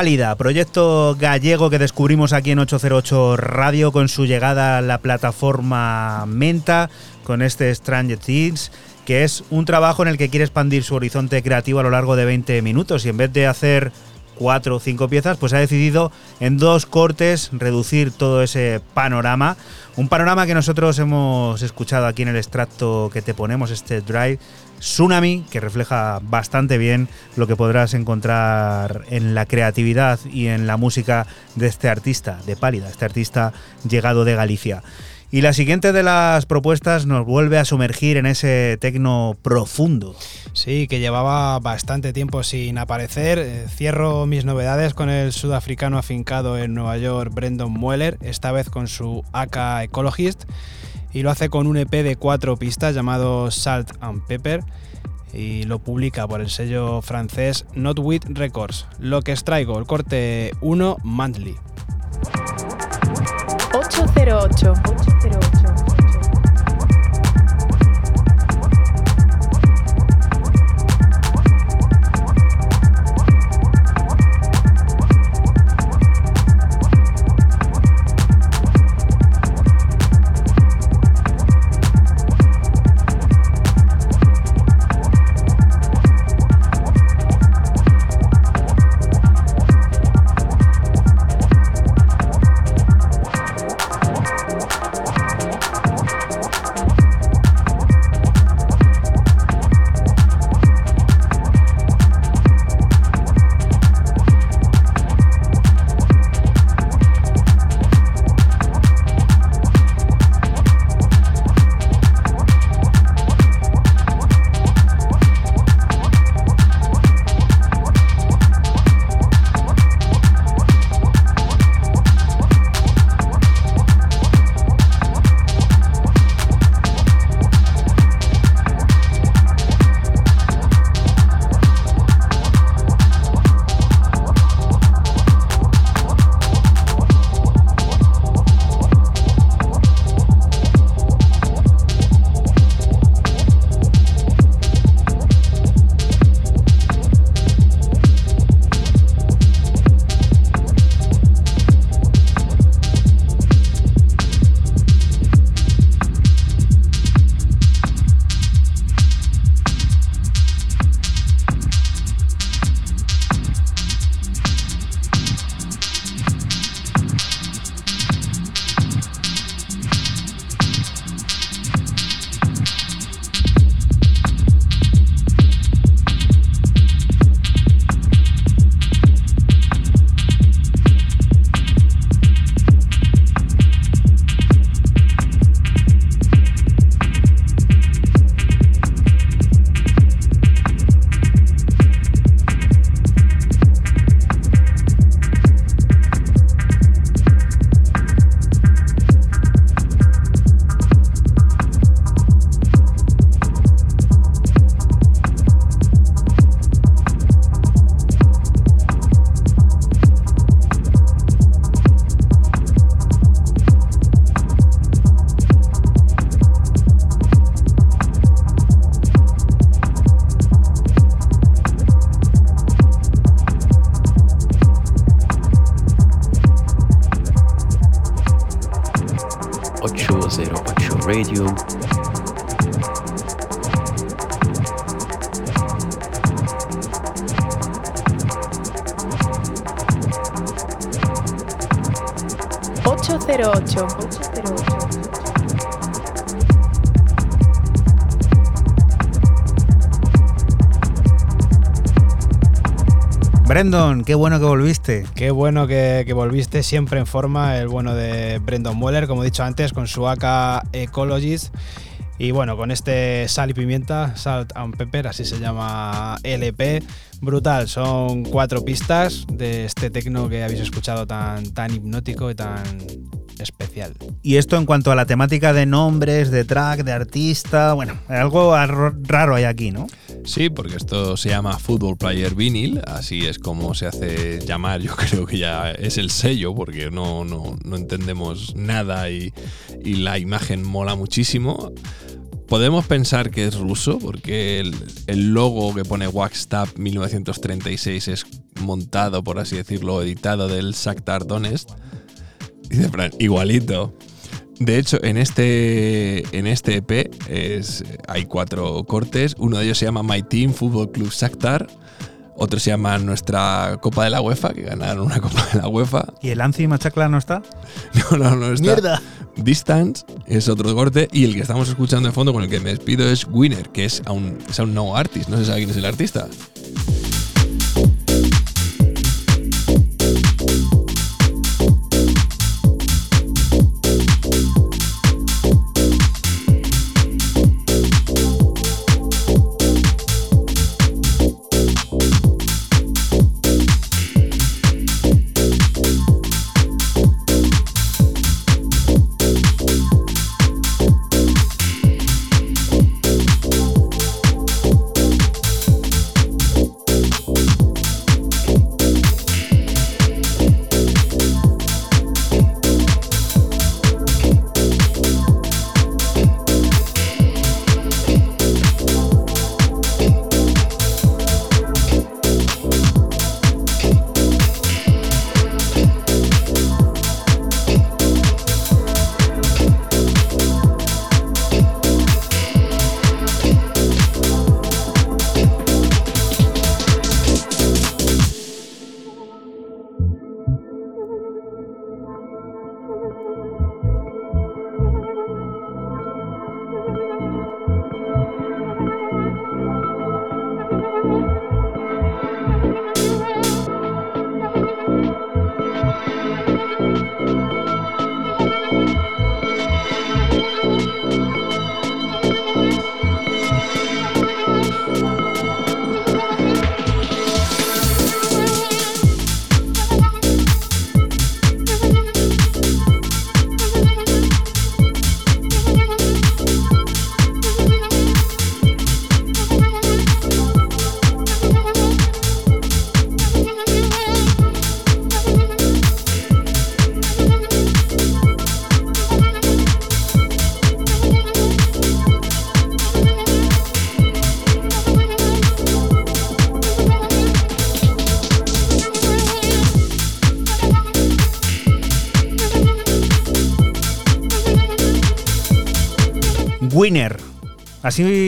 [SPEAKER 1] Proyecto gallego que descubrimos aquí en 808 Radio con su llegada a la plataforma Menta, con este Stranger Things, que es un trabajo en el que quiere expandir su horizonte creativo a lo largo de 20 minutos y en vez de hacer cuatro o cinco piezas, pues ha decidido en dos cortes reducir todo ese panorama. Un panorama que nosotros hemos escuchado aquí en el extracto que te ponemos, este Drive Tsunami, que refleja bastante bien lo que podrás encontrar en la creatividad y en la música de este artista, de Pálida, este artista llegado de Galicia. Y la siguiente de las propuestas nos vuelve a sumergir en ese tecno profundo.
[SPEAKER 2] Sí, que llevaba bastante tiempo sin aparecer. Eh, cierro mis novedades con el sudafricano afincado en Nueva York, Brendan Mueller, esta vez con su AK Ecologist, y lo hace con un EP de cuatro pistas llamado Salt and Pepper y lo publica por el sello francés Not With Records. Lo que extraigo, el corte 1 Monthly.
[SPEAKER 11] 808. 808.
[SPEAKER 10] Radio.
[SPEAKER 1] Brendon, qué bueno que volviste.
[SPEAKER 2] Qué bueno que, que volviste siempre en forma, el bueno de Brendan Mueller, como he dicho antes, con su AK Ecologist. Y bueno, con este sal y pimienta, Salt and Pepper, así se llama LP. Brutal, son cuatro pistas de este tecno que habéis escuchado tan, tan hipnótico y tan especial.
[SPEAKER 1] Y esto en cuanto a la temática de nombres, de track, de artista, bueno, algo raro hay aquí, ¿no?
[SPEAKER 3] Sí, porque esto se llama Football Player Vinyl, así es como se hace llamar, yo creo que ya es el sello, porque no, no, no entendemos nada y, y la imagen mola muchísimo. Podemos pensar que es ruso, porque el, el logo que pone Waxtap 1936 es montado, por así decirlo, editado del Shakhtar Donetsk. Dice Fran, igualito. De hecho, en este, en este EP es, hay cuatro cortes. Uno de ellos se llama My Team Fútbol Club Shakhtar. Otro se llama Nuestra Copa de la UEFA, que ganaron una Copa de la UEFA.
[SPEAKER 1] ¿Y el Anzi Machacla no está?
[SPEAKER 3] No, no, no está.
[SPEAKER 1] ¡Mierda!
[SPEAKER 3] Distance es otro corte. Y el que estamos escuchando de fondo, con el que me despido, es Winner, que es aún, es aún no artist. No se sabe quién es el artista.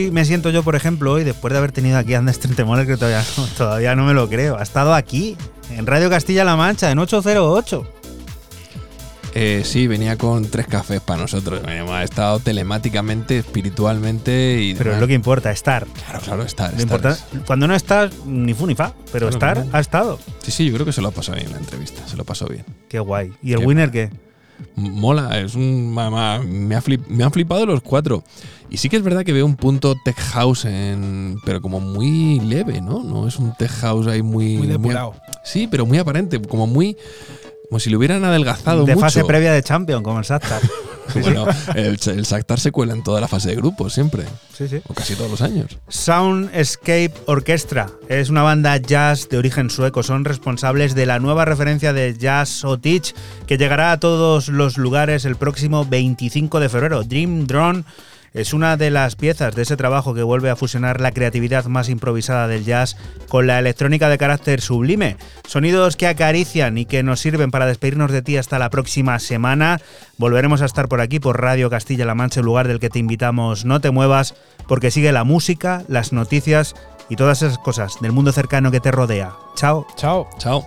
[SPEAKER 1] Así me siento yo, por ejemplo, hoy, después de haber tenido aquí a Andrés Trentemoller, que todavía no, todavía no me lo creo. Ha estado aquí, en Radio Castilla-La Mancha, en 808.
[SPEAKER 3] Eh, sí, venía con tres cafés para nosotros. Ha estado telemáticamente, espiritualmente y.
[SPEAKER 1] Pero es lo que importa, estar.
[SPEAKER 3] Claro, claro, estar.
[SPEAKER 1] Lo
[SPEAKER 3] estar
[SPEAKER 1] importa-
[SPEAKER 3] es-
[SPEAKER 1] cuando no estás, ni fu ni fa, pero
[SPEAKER 3] Claro,
[SPEAKER 1] estar,
[SPEAKER 3] claro.
[SPEAKER 1] ha estado.
[SPEAKER 3] Sí, sí, yo creo que se lo ha pasado bien en la entrevista. Se lo pasó bien.
[SPEAKER 1] Qué guay. ¿Y el
[SPEAKER 3] Qué
[SPEAKER 1] winner qué?
[SPEAKER 3] Mola, es un. me, ha flip- me han flipado los cuatro. Y sí que es verdad que veo un punto tech house en. Pero como muy leve, ¿no? No es un tech house ahí muy.
[SPEAKER 2] Muy depurado.
[SPEAKER 3] sí, pero muy aparente. Como muy. Como si lo hubieran adelgazado
[SPEAKER 1] De
[SPEAKER 3] mucho.
[SPEAKER 1] fase previa de Champion, como el Shakhtar.
[SPEAKER 3] Bueno, el, el Shakhtar se cuela en toda la fase de grupos siempre.
[SPEAKER 1] Sí, sí.
[SPEAKER 3] O casi todos los años.
[SPEAKER 1] Soundscape Orchestra es una banda jazz de origen sueco. Son responsables de la nueva referencia de Jazz Otich que llegará a todos los lugares el próximo 25 de febrero. Dream Drone es una de las piezas de ese trabajo que vuelve a fusionar la creatividad más improvisada del jazz con la electrónica de carácter sublime. Sonidos que acarician y que nos sirven para despedirnos de ti hasta la próxima semana. Volveremos a estar por aquí, por Radio Castilla-La Mancha, el lugar del que te invitamos. No te muevas, porque sigue la música, las noticias y todas esas cosas del mundo cercano que te rodea. Chao.
[SPEAKER 2] Chao.
[SPEAKER 3] Chao.